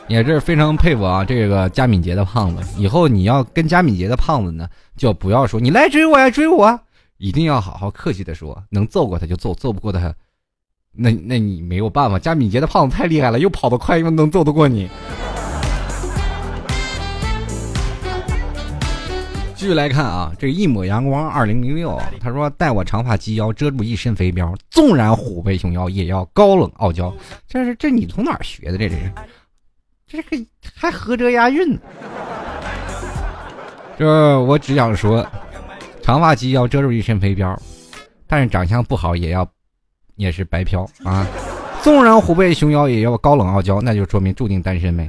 也是非常佩服啊，这个加敏捷的胖子。以后你要跟加敏捷的胖子呢，就不要说你来追我呀，追我，一定要好好客气的说，能揍过他就揍，揍不过他，那那你没有办法。加敏捷的胖子太厉害了，又跑得快，又能揍得过你。继续来看啊，这一抹阳光二零零六，他说带我长发及腰，遮住一身肥膘，纵然虎背熊腰，也要高冷傲娇。这是这你从哪学的？这是。这个还合辙押韵这，我只想说，长发及腰遮住一身肥膘，但是长相不好也要也是白嫖啊！纵然虎背熊腰，也要高冷傲娇，那就说明注定单身呗。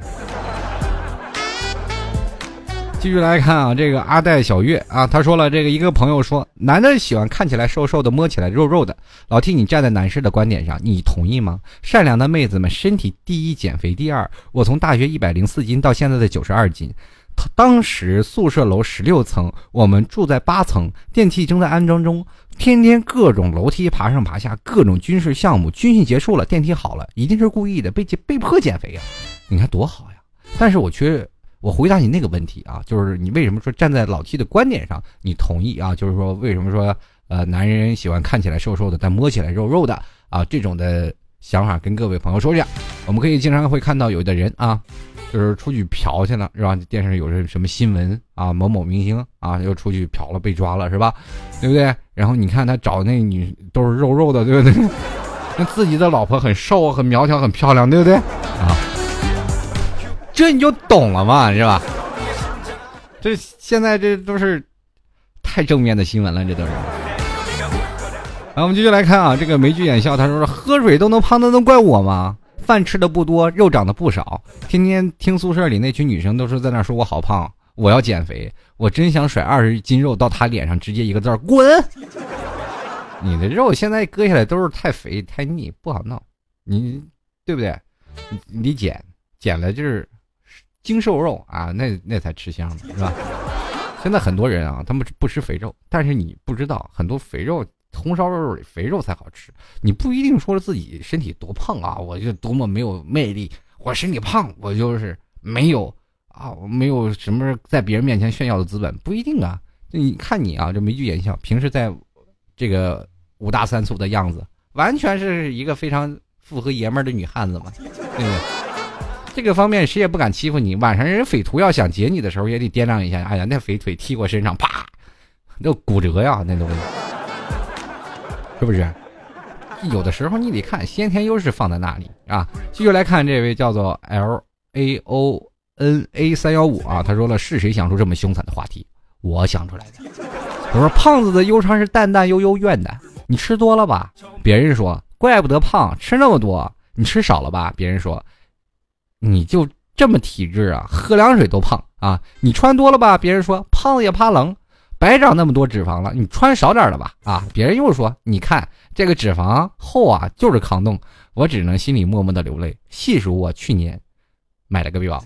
继续来看啊，这个阿戴小月啊，他说了，这个一个朋友说，男的喜欢看起来瘦瘦的，摸起来肉肉的。老 T，你站在男士的观点上，你同意吗？善良的妹子们，身体第一，减肥第二。我从大学一百零四斤到现在的九十二斤，当时宿舍楼十六层，我们住在八层，电梯正在安装中，天天各种楼梯爬上爬下，各种军事项目。军训结束了，电梯好了，一定是故意的，被被迫减肥呀。你看多好呀！但是我却。我回答你那个问题啊，就是你为什么说站在老 T 的观点上，你同意啊？就是说为什么说呃男人喜欢看起来瘦瘦的，但摸起来肉肉的啊？这种的想法跟各位朋友说一下。我们可以经常会看到有的人啊，就是出去嫖去了，是吧？电视有什什么新闻啊？某某明星啊又出去嫖了，被抓了，是吧？对不对？然后你看他找那女都是肉肉的，对不对？那自己的老婆很瘦、很苗条、很漂亮，对不对？啊。这你就懂了嘛，是吧？这现在这都是太正面的新闻了，这都是。来，我们继续来看啊，这个眉聚眼笑，他说喝水都能胖，那能怪我吗？饭吃的不多，肉长得不少，天天听宿舍里那群女生都是在那说我好胖，我要减肥，我真想甩二十斤肉到他脸上，直接一个字儿滚。你的肉现在割下来都是太肥太腻，不好弄，你对不对？你你减减了就是。精瘦肉啊，那那才吃香呢，是吧？现在很多人啊，他们不吃肥肉，但是你不知道，很多肥肉红烧肉里肥肉才好吃。你不一定说自己身体多胖啊，我就多么没有魅力，我身体胖，我就是没有啊，我没有什么在别人面前炫耀的资本，不一定啊。你看你啊，这眉聚眼笑，平时在这个五大三粗的样子，完全是一个非常符合爷们儿的女汉子嘛，对不对？这个方面谁也不敢欺负你。晚上人匪徒要想劫你的时候，也得掂量一下。哎呀，那匪腿踢我身上，啪，那骨折呀，那东西，是不是？有的时候你得看先天优势放在那里啊。继续来看这位叫做 L A O N A 三幺五啊，他说了是谁想出这么凶残的话题？我想出来的。我说胖子的忧伤是淡淡悠悠怨的。你吃多了吧？别人说怪不得胖，吃那么多。你吃少了吧？别人说。你就这么体质啊？喝凉水都胖啊！你穿多了吧？别人说胖子也怕冷，白长那么多脂肪了。你穿少点了吧？啊！别人又说你看这个脂肪厚啊，就是抗冻。我只能心里默默的流泪，细数我去年买了个表。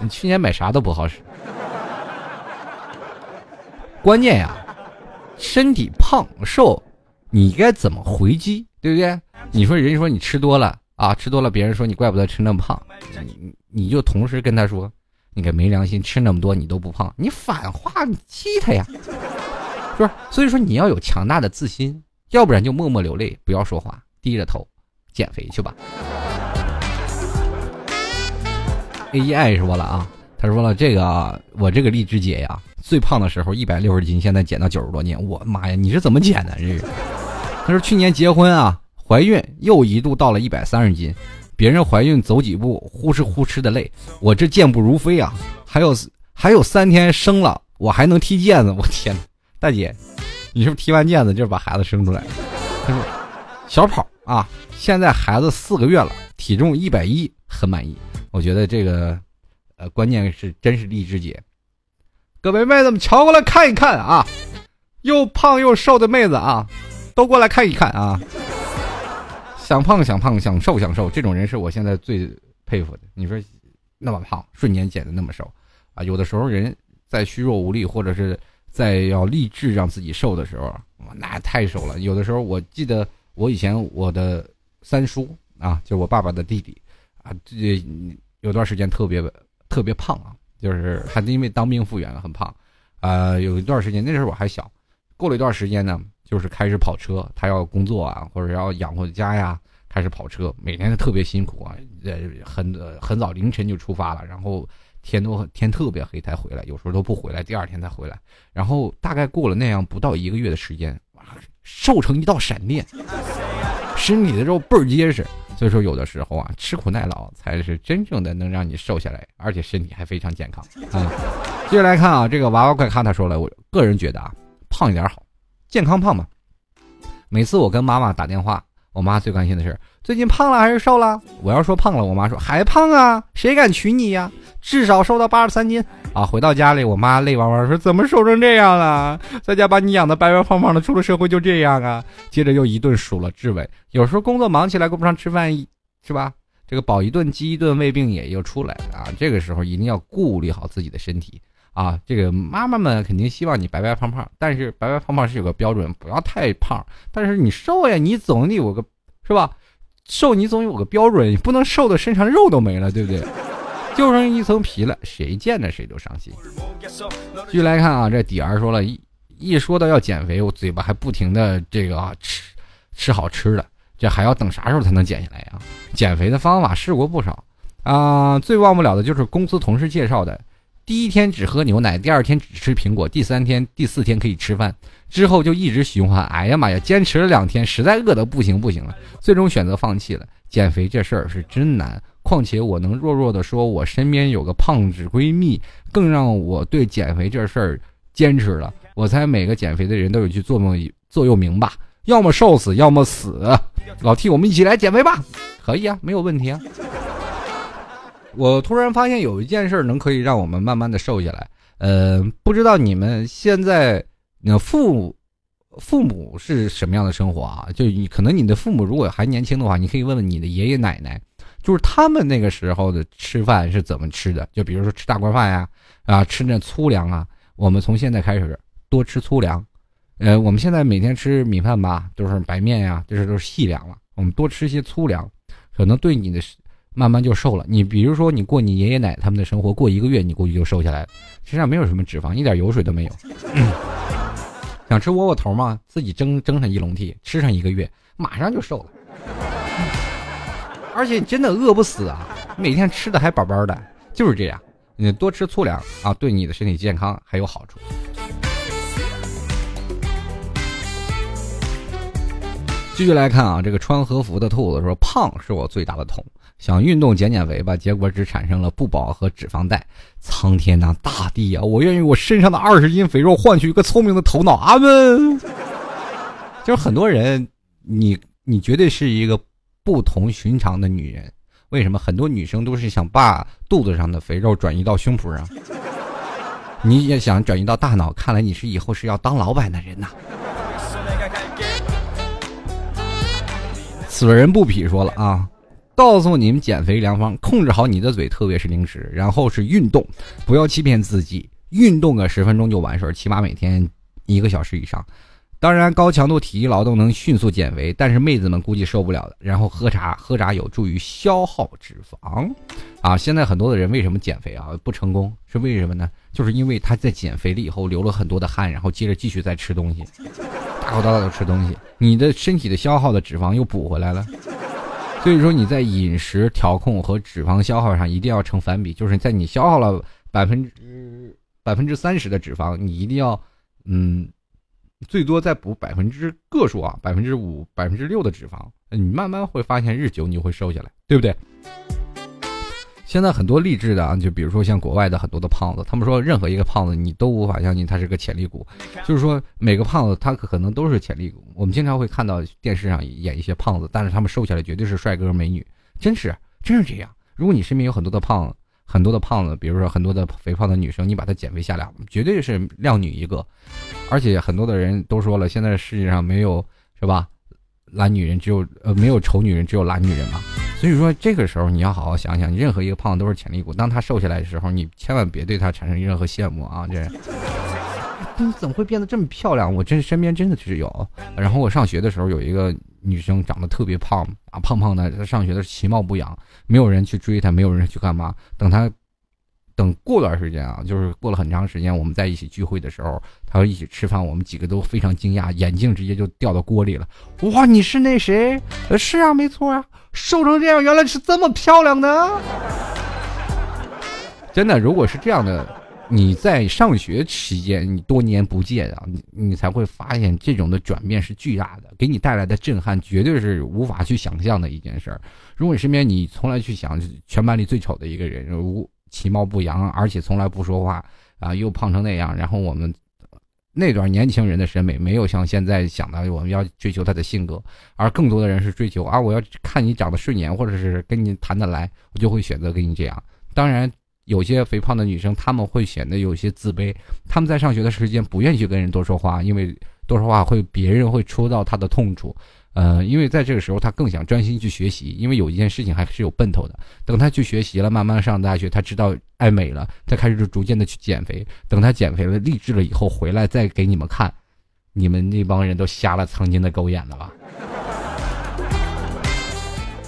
你去年买啥都不好使。关键呀，身体胖瘦，你该怎么回击？对不对？你说人家说你吃多了。啊，吃多了，别人说你怪不得吃那么胖，你你就同时跟他说，你个没良心，吃那么多你都不胖，你反话你气他呀，是不是？所以说你要有强大的自信，要不然就默默流泪，不要说话，低着头减肥去吧。A E I 说了啊，他说了这个我这个荔枝姐呀，最胖的时候一百六十斤，现在减到九十多斤，我妈呀，你是怎么减的？这个他说去年结婚啊。怀孕又一度到了一百三十斤，别人怀孕走几步呼哧呼哧的累，我这健步如飞啊！还有还有三天生了，我还能踢毽子，我天哪！大姐，你是不是踢完毽子就是把孩子生出来？他说小跑啊，现在孩子四个月了，体重一百一，很满意。我觉得这个呃，关键是真是励志姐。各位妹子们，瞧过来看一看啊，又胖又瘦的妹子啊，都过来看一看啊。想胖想胖想瘦想瘦，这种人是我现在最佩服的。你说那么胖，瞬间减的那么瘦啊？有的时候人在虚弱无力，或者是在要励志让自己瘦的时候，那太瘦了。有的时候我记得我以前我的三叔啊，就我爸爸的弟弟啊，这有段时间特别特别胖啊，就是还是因为当兵复员了很胖啊。有一段时间那时候我还小，过了一段时间呢。就是开始跑车，他要工作啊，或者要养活家呀，开始跑车，每天都特别辛苦啊，呃，很很早凌晨就出发了，然后天都天特别黑才回来，有时候都不回来，第二天才回来，然后大概过了那样不到一个月的时间，瘦成一道闪电，身体的肉倍儿结实，所以说有的时候啊，吃苦耐劳才是真正的能让你瘦下来，而且身体还非常健康啊。接着来看啊，这个娃娃快看他说了，我个人觉得啊，胖一点好。健康胖嘛，每次我跟妈妈打电话，我妈最关心的是最近胖了还是瘦了。我要说胖了，我妈说还胖啊，谁敢娶你呀？至少瘦到八十三斤啊！回到家里，我妈泪汪汪说怎么瘦成这样了？在家把你养的白白胖胖的，出了社会就这样啊？接着又一顿数了质问。有时候工作忙起来，顾不上吃饭，是吧？这个饱一顿饥一顿，胃病也又出来了啊！这个时候一定要顾虑好自己的身体。啊，这个妈妈们肯定希望你白白胖胖，但是白白胖胖是有个标准，不要太胖。但是你瘦呀，你总得有个，是吧？瘦你总有个标准，你不能瘦的身上肉都没了，对不对？就剩一层皮了，谁见着谁都伤心。继续来看啊，这底儿说了一一说到要减肥，我嘴巴还不停的这个啊吃吃好吃的，这还要等啥时候才能减下来呀？减肥的方法试过不少啊，最忘不了的就是公司同事介绍的。第一天只喝牛奶，第二天只吃苹果，第三天、第四天可以吃饭，之后就一直循环。哎呀妈呀，坚持了两天，实在饿得不行不行了，最终选择放弃了。减肥这事儿是真难，况且我能弱弱的说，我身边有个胖子闺蜜，更让我对减肥这事儿坚持了。我猜每个减肥的人都有句座右座右铭吧：要么瘦死，要么死。老 T，我们一起来减肥吧，可以啊，没有问题啊。我突然发现有一件事能可以让我们慢慢的瘦下来，呃，不知道你们现在，那父母父母是什么样的生活啊？就你可能你的父母如果还年轻的话，你可以问问你的爷爷奶奶，就是他们那个时候的吃饭是怎么吃的？就比如说吃大锅饭呀，啊，吃那粗粮啊。我们从现在开始多吃粗粮，呃，我们现在每天吃米饭吧，都是白面呀，这是都是细粮了。我们多吃些粗粮，可能对你的。慢慢就瘦了。你比如说，你过你爷爷奶奶他们的生活，过一个月，你估计就瘦下来了。身上没有什么脂肪，一点油水都没有。想吃窝窝头吗？自己蒸蒸上一笼屉，吃上一个月，马上就瘦了。而且真的饿不死啊，每天吃的还饱饱的，就是这样。你多吃粗粮啊，对你的身体健康还有好处。继续来看啊，这个穿和服的兔子说：“胖是我最大的痛。”想运动减减肥吧，结果只产生了不饱和脂肪带。苍天呐，大地呀，我愿意我身上的二十斤肥肉换取一个聪明的头脑。阿门。就是很多人，你你绝对是一个不同寻常的女人。为什么很多女生都是想把肚子上的肥肉转移到胸脯上？你也想转移到大脑？看来你是以后是要当老板的人呐。此人不匹说了啊。告诉你们减肥良方：控制好你的嘴，特别是零食，然后是运动，不要欺骗自己，运动个十分钟就完事儿，起码每天一个小时以上。当然，高强度体力劳动能迅速减肥，但是妹子们估计受不了的。然后喝茶，喝茶有助于消耗脂肪。啊，现在很多的人为什么减肥啊不成功？是为什么呢？就是因为他在减肥了以后流了很多的汗，然后接着继续再吃东西，大口大口的吃东西，你的身体的消耗的脂肪又补回来了。所以说你在饮食调控和脂肪消耗上一定要成反比，就是在你消耗了百分之百分之三十的脂肪，你一定要嗯，最多再补百分之个数啊，百分之五、百分之六的脂肪，你慢慢会发现日久你会瘦下来，对不对？现在很多励志的啊，就比如说像国外的很多的胖子，他们说任何一个胖子你都无法相信他是个潜力股，就是说每个胖子他可能都是潜力股。我们经常会看到电视上演一些胖子，但是他们瘦下来绝对是帅哥美女，真是真是这样。如果你身边有很多的胖很多的胖子，比如说很多的肥胖的女生，你把她减肥下来，绝对是靓女一个。而且很多的人都说了，现在世界上没有是吧？懒女人只有呃没有丑女人，只有懒女人嘛。所以说这个时候你要好好想想，任何一个胖子都是潜力股。当他瘦下来的时候，你千万别对他产生任何羡慕啊！这，你怎么会变得这么漂亮？我真身边真的是有。然后我上学的时候有一个女生长得特别胖啊，胖胖的，她上学的时候其貌不扬，没有人去追她，没有人去干嘛。等她。等过段时间啊，就是过了很长时间，我们在一起聚会的时候，他要一起吃饭，我们几个都非常惊讶，眼镜直接就掉到锅里了。哇，你是那谁？呃，是啊，没错啊，瘦成这样，原来是这么漂亮的。真的，如果是这样的，你在上学期间，你多年不见啊，你你才会发现这种的转变是巨大的，给你带来的震撼绝对是无法去想象的一件事儿。如果你身边你从来去想全班里最丑的一个人，无。其貌不扬，而且从来不说话啊，又胖成那样。然后我们那段年轻人的审美没有像现在想的，我们要追求他的性格，而更多的人是追求啊，我要看你长得顺眼，或者是跟你谈得来，我就会选择跟你这样。当然，有些肥胖的女生，她们会显得有些自卑，她们在上学的时间不愿意去跟人多说话，因为多说话会别人会戳到她的痛处。呃，因为在这个时候，他更想专心去学习，因为有一件事情还是有奔头的。等他去学习了，慢慢上大学，他知道爱美了，他开始逐渐的去减肥。等他减肥了、励志了以后，回来再给你们看，你们那帮人都瞎了曾经的狗眼了吧？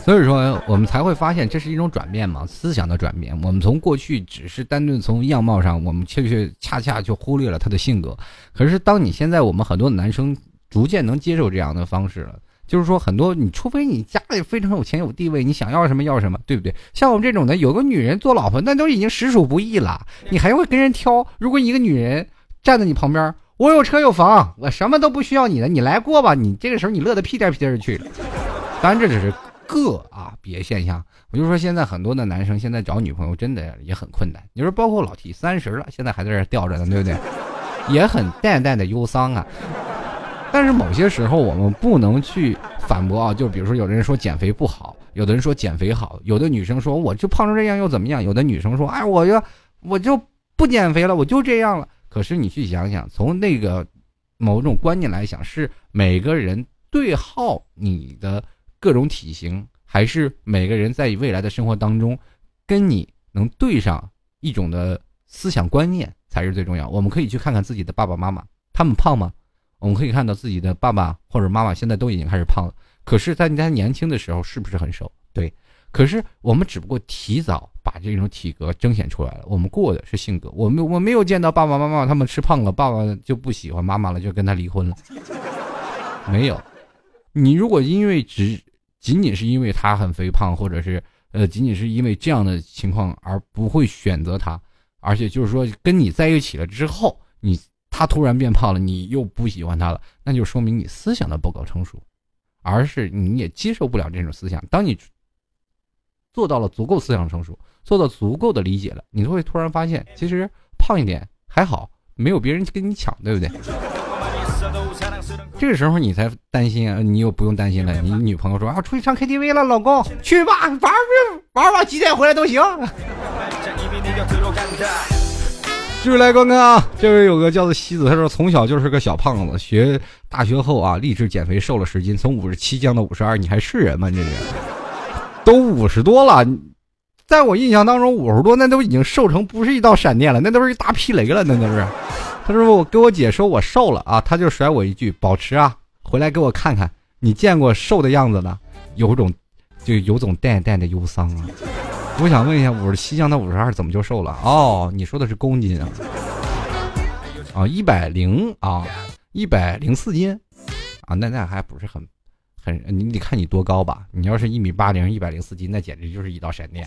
所以说，我们才会发现这是一种转变嘛，思想的转变。我们从过去只是单纯从样貌上，我们却却恰恰就忽略了他的性格。可是，当你现在我们很多男生逐渐能接受这样的方式了。就是说，很多你除非你家里非常有钱有地位，你想要什么要什么，对不对？像我们这种的，有个女人做老婆，那都已经实属不易了，你还会跟人挑？如果一个女人站在你旁边，我有车有房，我什么都不需要你的，你来过吧？你这个时候你乐得屁颠屁颠的去了。当然这只是个啊别现象，我就说现在很多的男生现在找女朋友真的也很困难。你说包括老提三十了，现在还在这吊着呢，对不对？也很淡淡的忧伤啊。但是某些时候我们不能去反驳啊，就比如说有的人说减肥不好，有的人说减肥好，有的女生说我就胖成这样又怎么样？有的女生说哎，我就我就不减肥了，我就这样了。可是你去想想，从那个某种观念来讲，是每个人对号你的各种体型，还是每个人在未来的生活当中跟你能对上一种的思想观念才是最重要。我们可以去看看自己的爸爸妈妈，他们胖吗？我们可以看到自己的爸爸或者妈妈现在都已经开始胖了，可是，在他年轻的时候是不是很瘦？对，可是我们只不过提早把这种体格彰显出来了。我们过的是性格，我们我没有见到爸爸妈妈他们吃胖了，爸爸就不喜欢妈妈了，就跟他离婚了。没有，你如果因为只仅仅是因为他很肥胖，或者是呃仅仅是因为这样的情况而不会选择他，而且就是说跟你在一起了之后，你。他突然变胖了，你又不喜欢他了，那就说明你思想的不够成熟，而是你也接受不了这种思想。当你做到了足够思想成熟，做到足够的理解了，你就会突然发现，其实胖一点还好，没有别人跟你抢，对不对？这个时候你才担心啊，你又不用担心了。你女朋友说啊，出去唱 KTV 了，老公去吧，玩玩玩玩，几点回来都行。继续来观看啊！这位有个叫做西子，他说从小就是个小胖子，学大学后啊，励志减肥，瘦了十斤，从五十七降到五十二。你还是人吗？这是 都五十多了，在我印象当中，五十多那都已经瘦成不是一道闪电了，那都是一大霹雷了，那都是。他说我跟我姐说我瘦了啊，他就甩我一句：保持啊，回来给我看看，你见过瘦的样子的？有种就有种淡淡的忧伤啊。我想问一下，五十七降到五十二怎么就瘦了？哦，你说的是公斤啊？啊，一百零啊，一百零四斤啊，那那还不是很很？你得看你多高吧？你要是一米八零，一百零四斤，那简直就是一道闪电。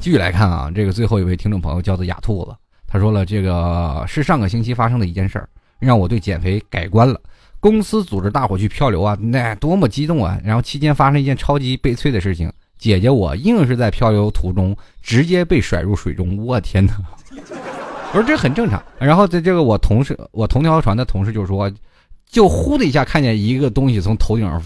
继续来看啊，这个最后一位听众朋友叫做雅兔子，他说了，这个是上个星期发生的一件事儿，让我对减肥改观了。公司组织大伙去漂流啊，那多么激动啊！然后期间发生一件超级悲催的事情。姐姐，我硬是在漂流途中直接被甩入水中，我天哪！我说这很正常。然后在这个我同事，我同条船的同事就说，就呼的一下看见一个东西从头顶上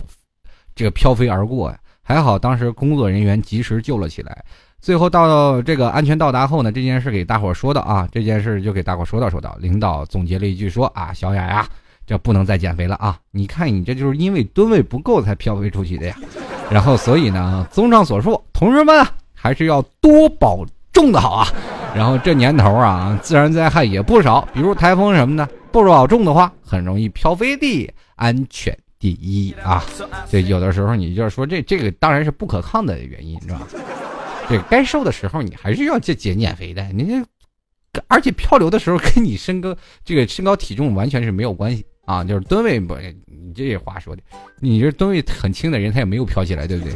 这个飘飞而过呀，还好当时工作人员及时救了起来。最后到这个安全到达后呢，这件事给大伙说道啊，这件事就给大伙说道说道。领导总结了一句说啊，小雅呀，这不能再减肥了啊！你看你这就是因为吨位不够才飘飞出去的呀。然后，所以呢，综上所述，同志们还是要多保重的好啊。然后这年头啊，自然灾害也不少，比如台风什么的，不保重的话，很容易飘飞的。安全第一啊！这有的时候你就是说这这个当然是不可抗的原因，是吧？这该瘦的时候你还是要减减减肥的。你这，而且漂流的时候跟你身高这个身高体重完全是没有关系啊，就是吨位不。你这话说的，你这吨位很轻的人，他也没有飘起来，对不对？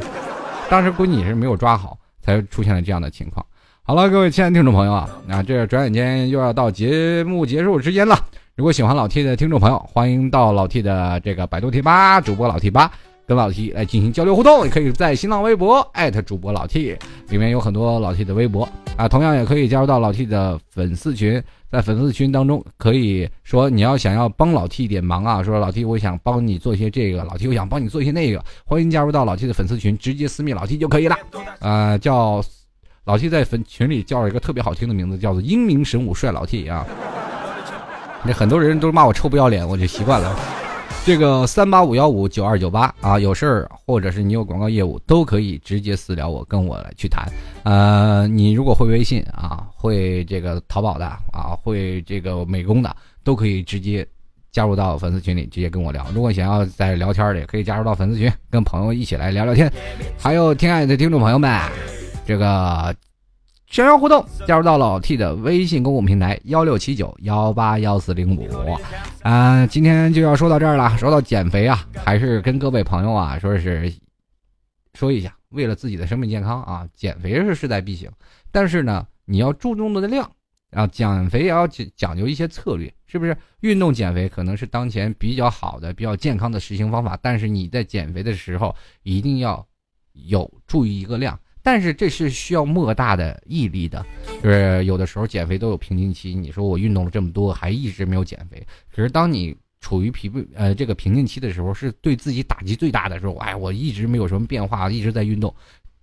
当时估计你是没有抓好，才出现了这样的情况。好了，各位亲爱的听众朋友啊，那这转眼间又要到节目结束时间了。如果喜欢老 T 的听众朋友，欢迎到老 T 的这个百度贴吧主播老 T 吧跟老 T 来进行交流互动，也可以在新浪微博艾特主播老 T，里面有很多老 T 的微博。啊，同样也可以加入到老 T 的粉丝群，在粉丝群当中可以说你要想要帮老 T 一点忙啊，说老 T 我想帮你做一些这个，老 T 我想帮你做一些那个，欢迎加入到老 T 的粉丝群，直接私密老 T 就可以了，呃，叫老 T 在粉群里叫了一个特别好听的名字，叫做英明神武帅老 T 啊，那很多人都骂我臭不要脸，我就习惯了。这个三八五幺五九二九八啊，有事儿或者是你有广告业务，都可以直接私聊我，跟我来去谈。呃，你如果会微信啊，会这个淘宝的啊，会这个美工的，都可以直接加入到粉丝群里，直接跟我聊。如果想要在聊天里，可以加入到粉丝群，跟朋友一起来聊聊天。还有，亲爱的听众朋友们，这个。全员互动，加入到老 T 的微信公共平台幺六七九幺八幺四零五，啊，今天就要说到这儿了。说到减肥啊，还是跟各位朋友啊，说是说一下，为了自己的生命健康啊，减肥是势在必行。但是呢，你要注重的量，啊减肥也要讲讲究一些策略，是不是？运动减肥可能是当前比较好的、比较健康的实行方法，但是你在减肥的时候一定要有注意一个量。但是这是需要莫大的毅力的，就是有的时候减肥都有瓶颈期。你说我运动了这么多，还一直没有减肥。可是当你处于疲惫呃这个瓶颈期的时候，是对自己打击最大的时候。哎，我一直没有什么变化，一直在运动。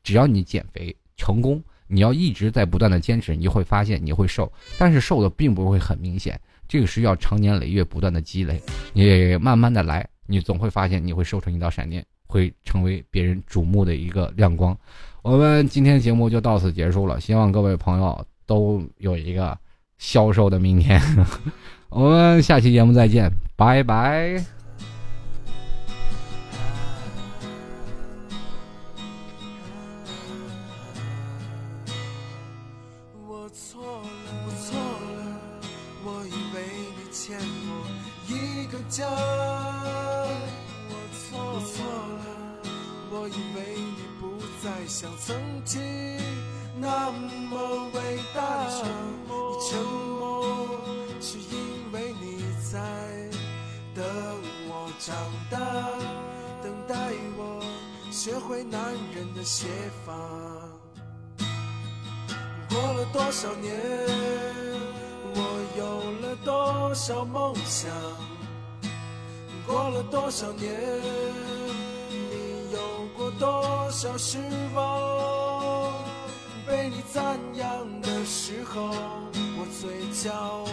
只要你减肥成功，你要一直在不断的坚持，你会发现你会瘦，但是瘦的并不会很明显。这个是要长年累月不断的积累，你慢慢的来，你总会发现你会瘦成一道闪电，会成为别人瞩目的一个亮光。我们今天节目就到此结束了，希望各位朋友都有一个销售的明天。我们下期节目再见，拜拜。年，我有了多少梦想？过了多少年？你有过多少失望，被你赞扬的时候，我最骄傲。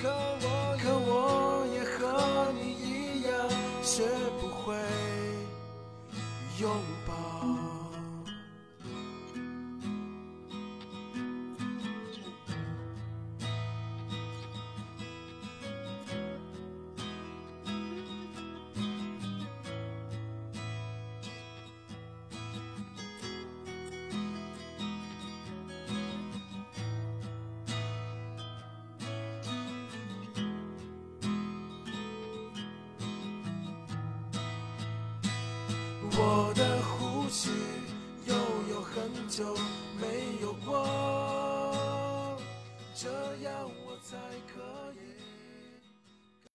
可我，可我也和你一样，学不会拥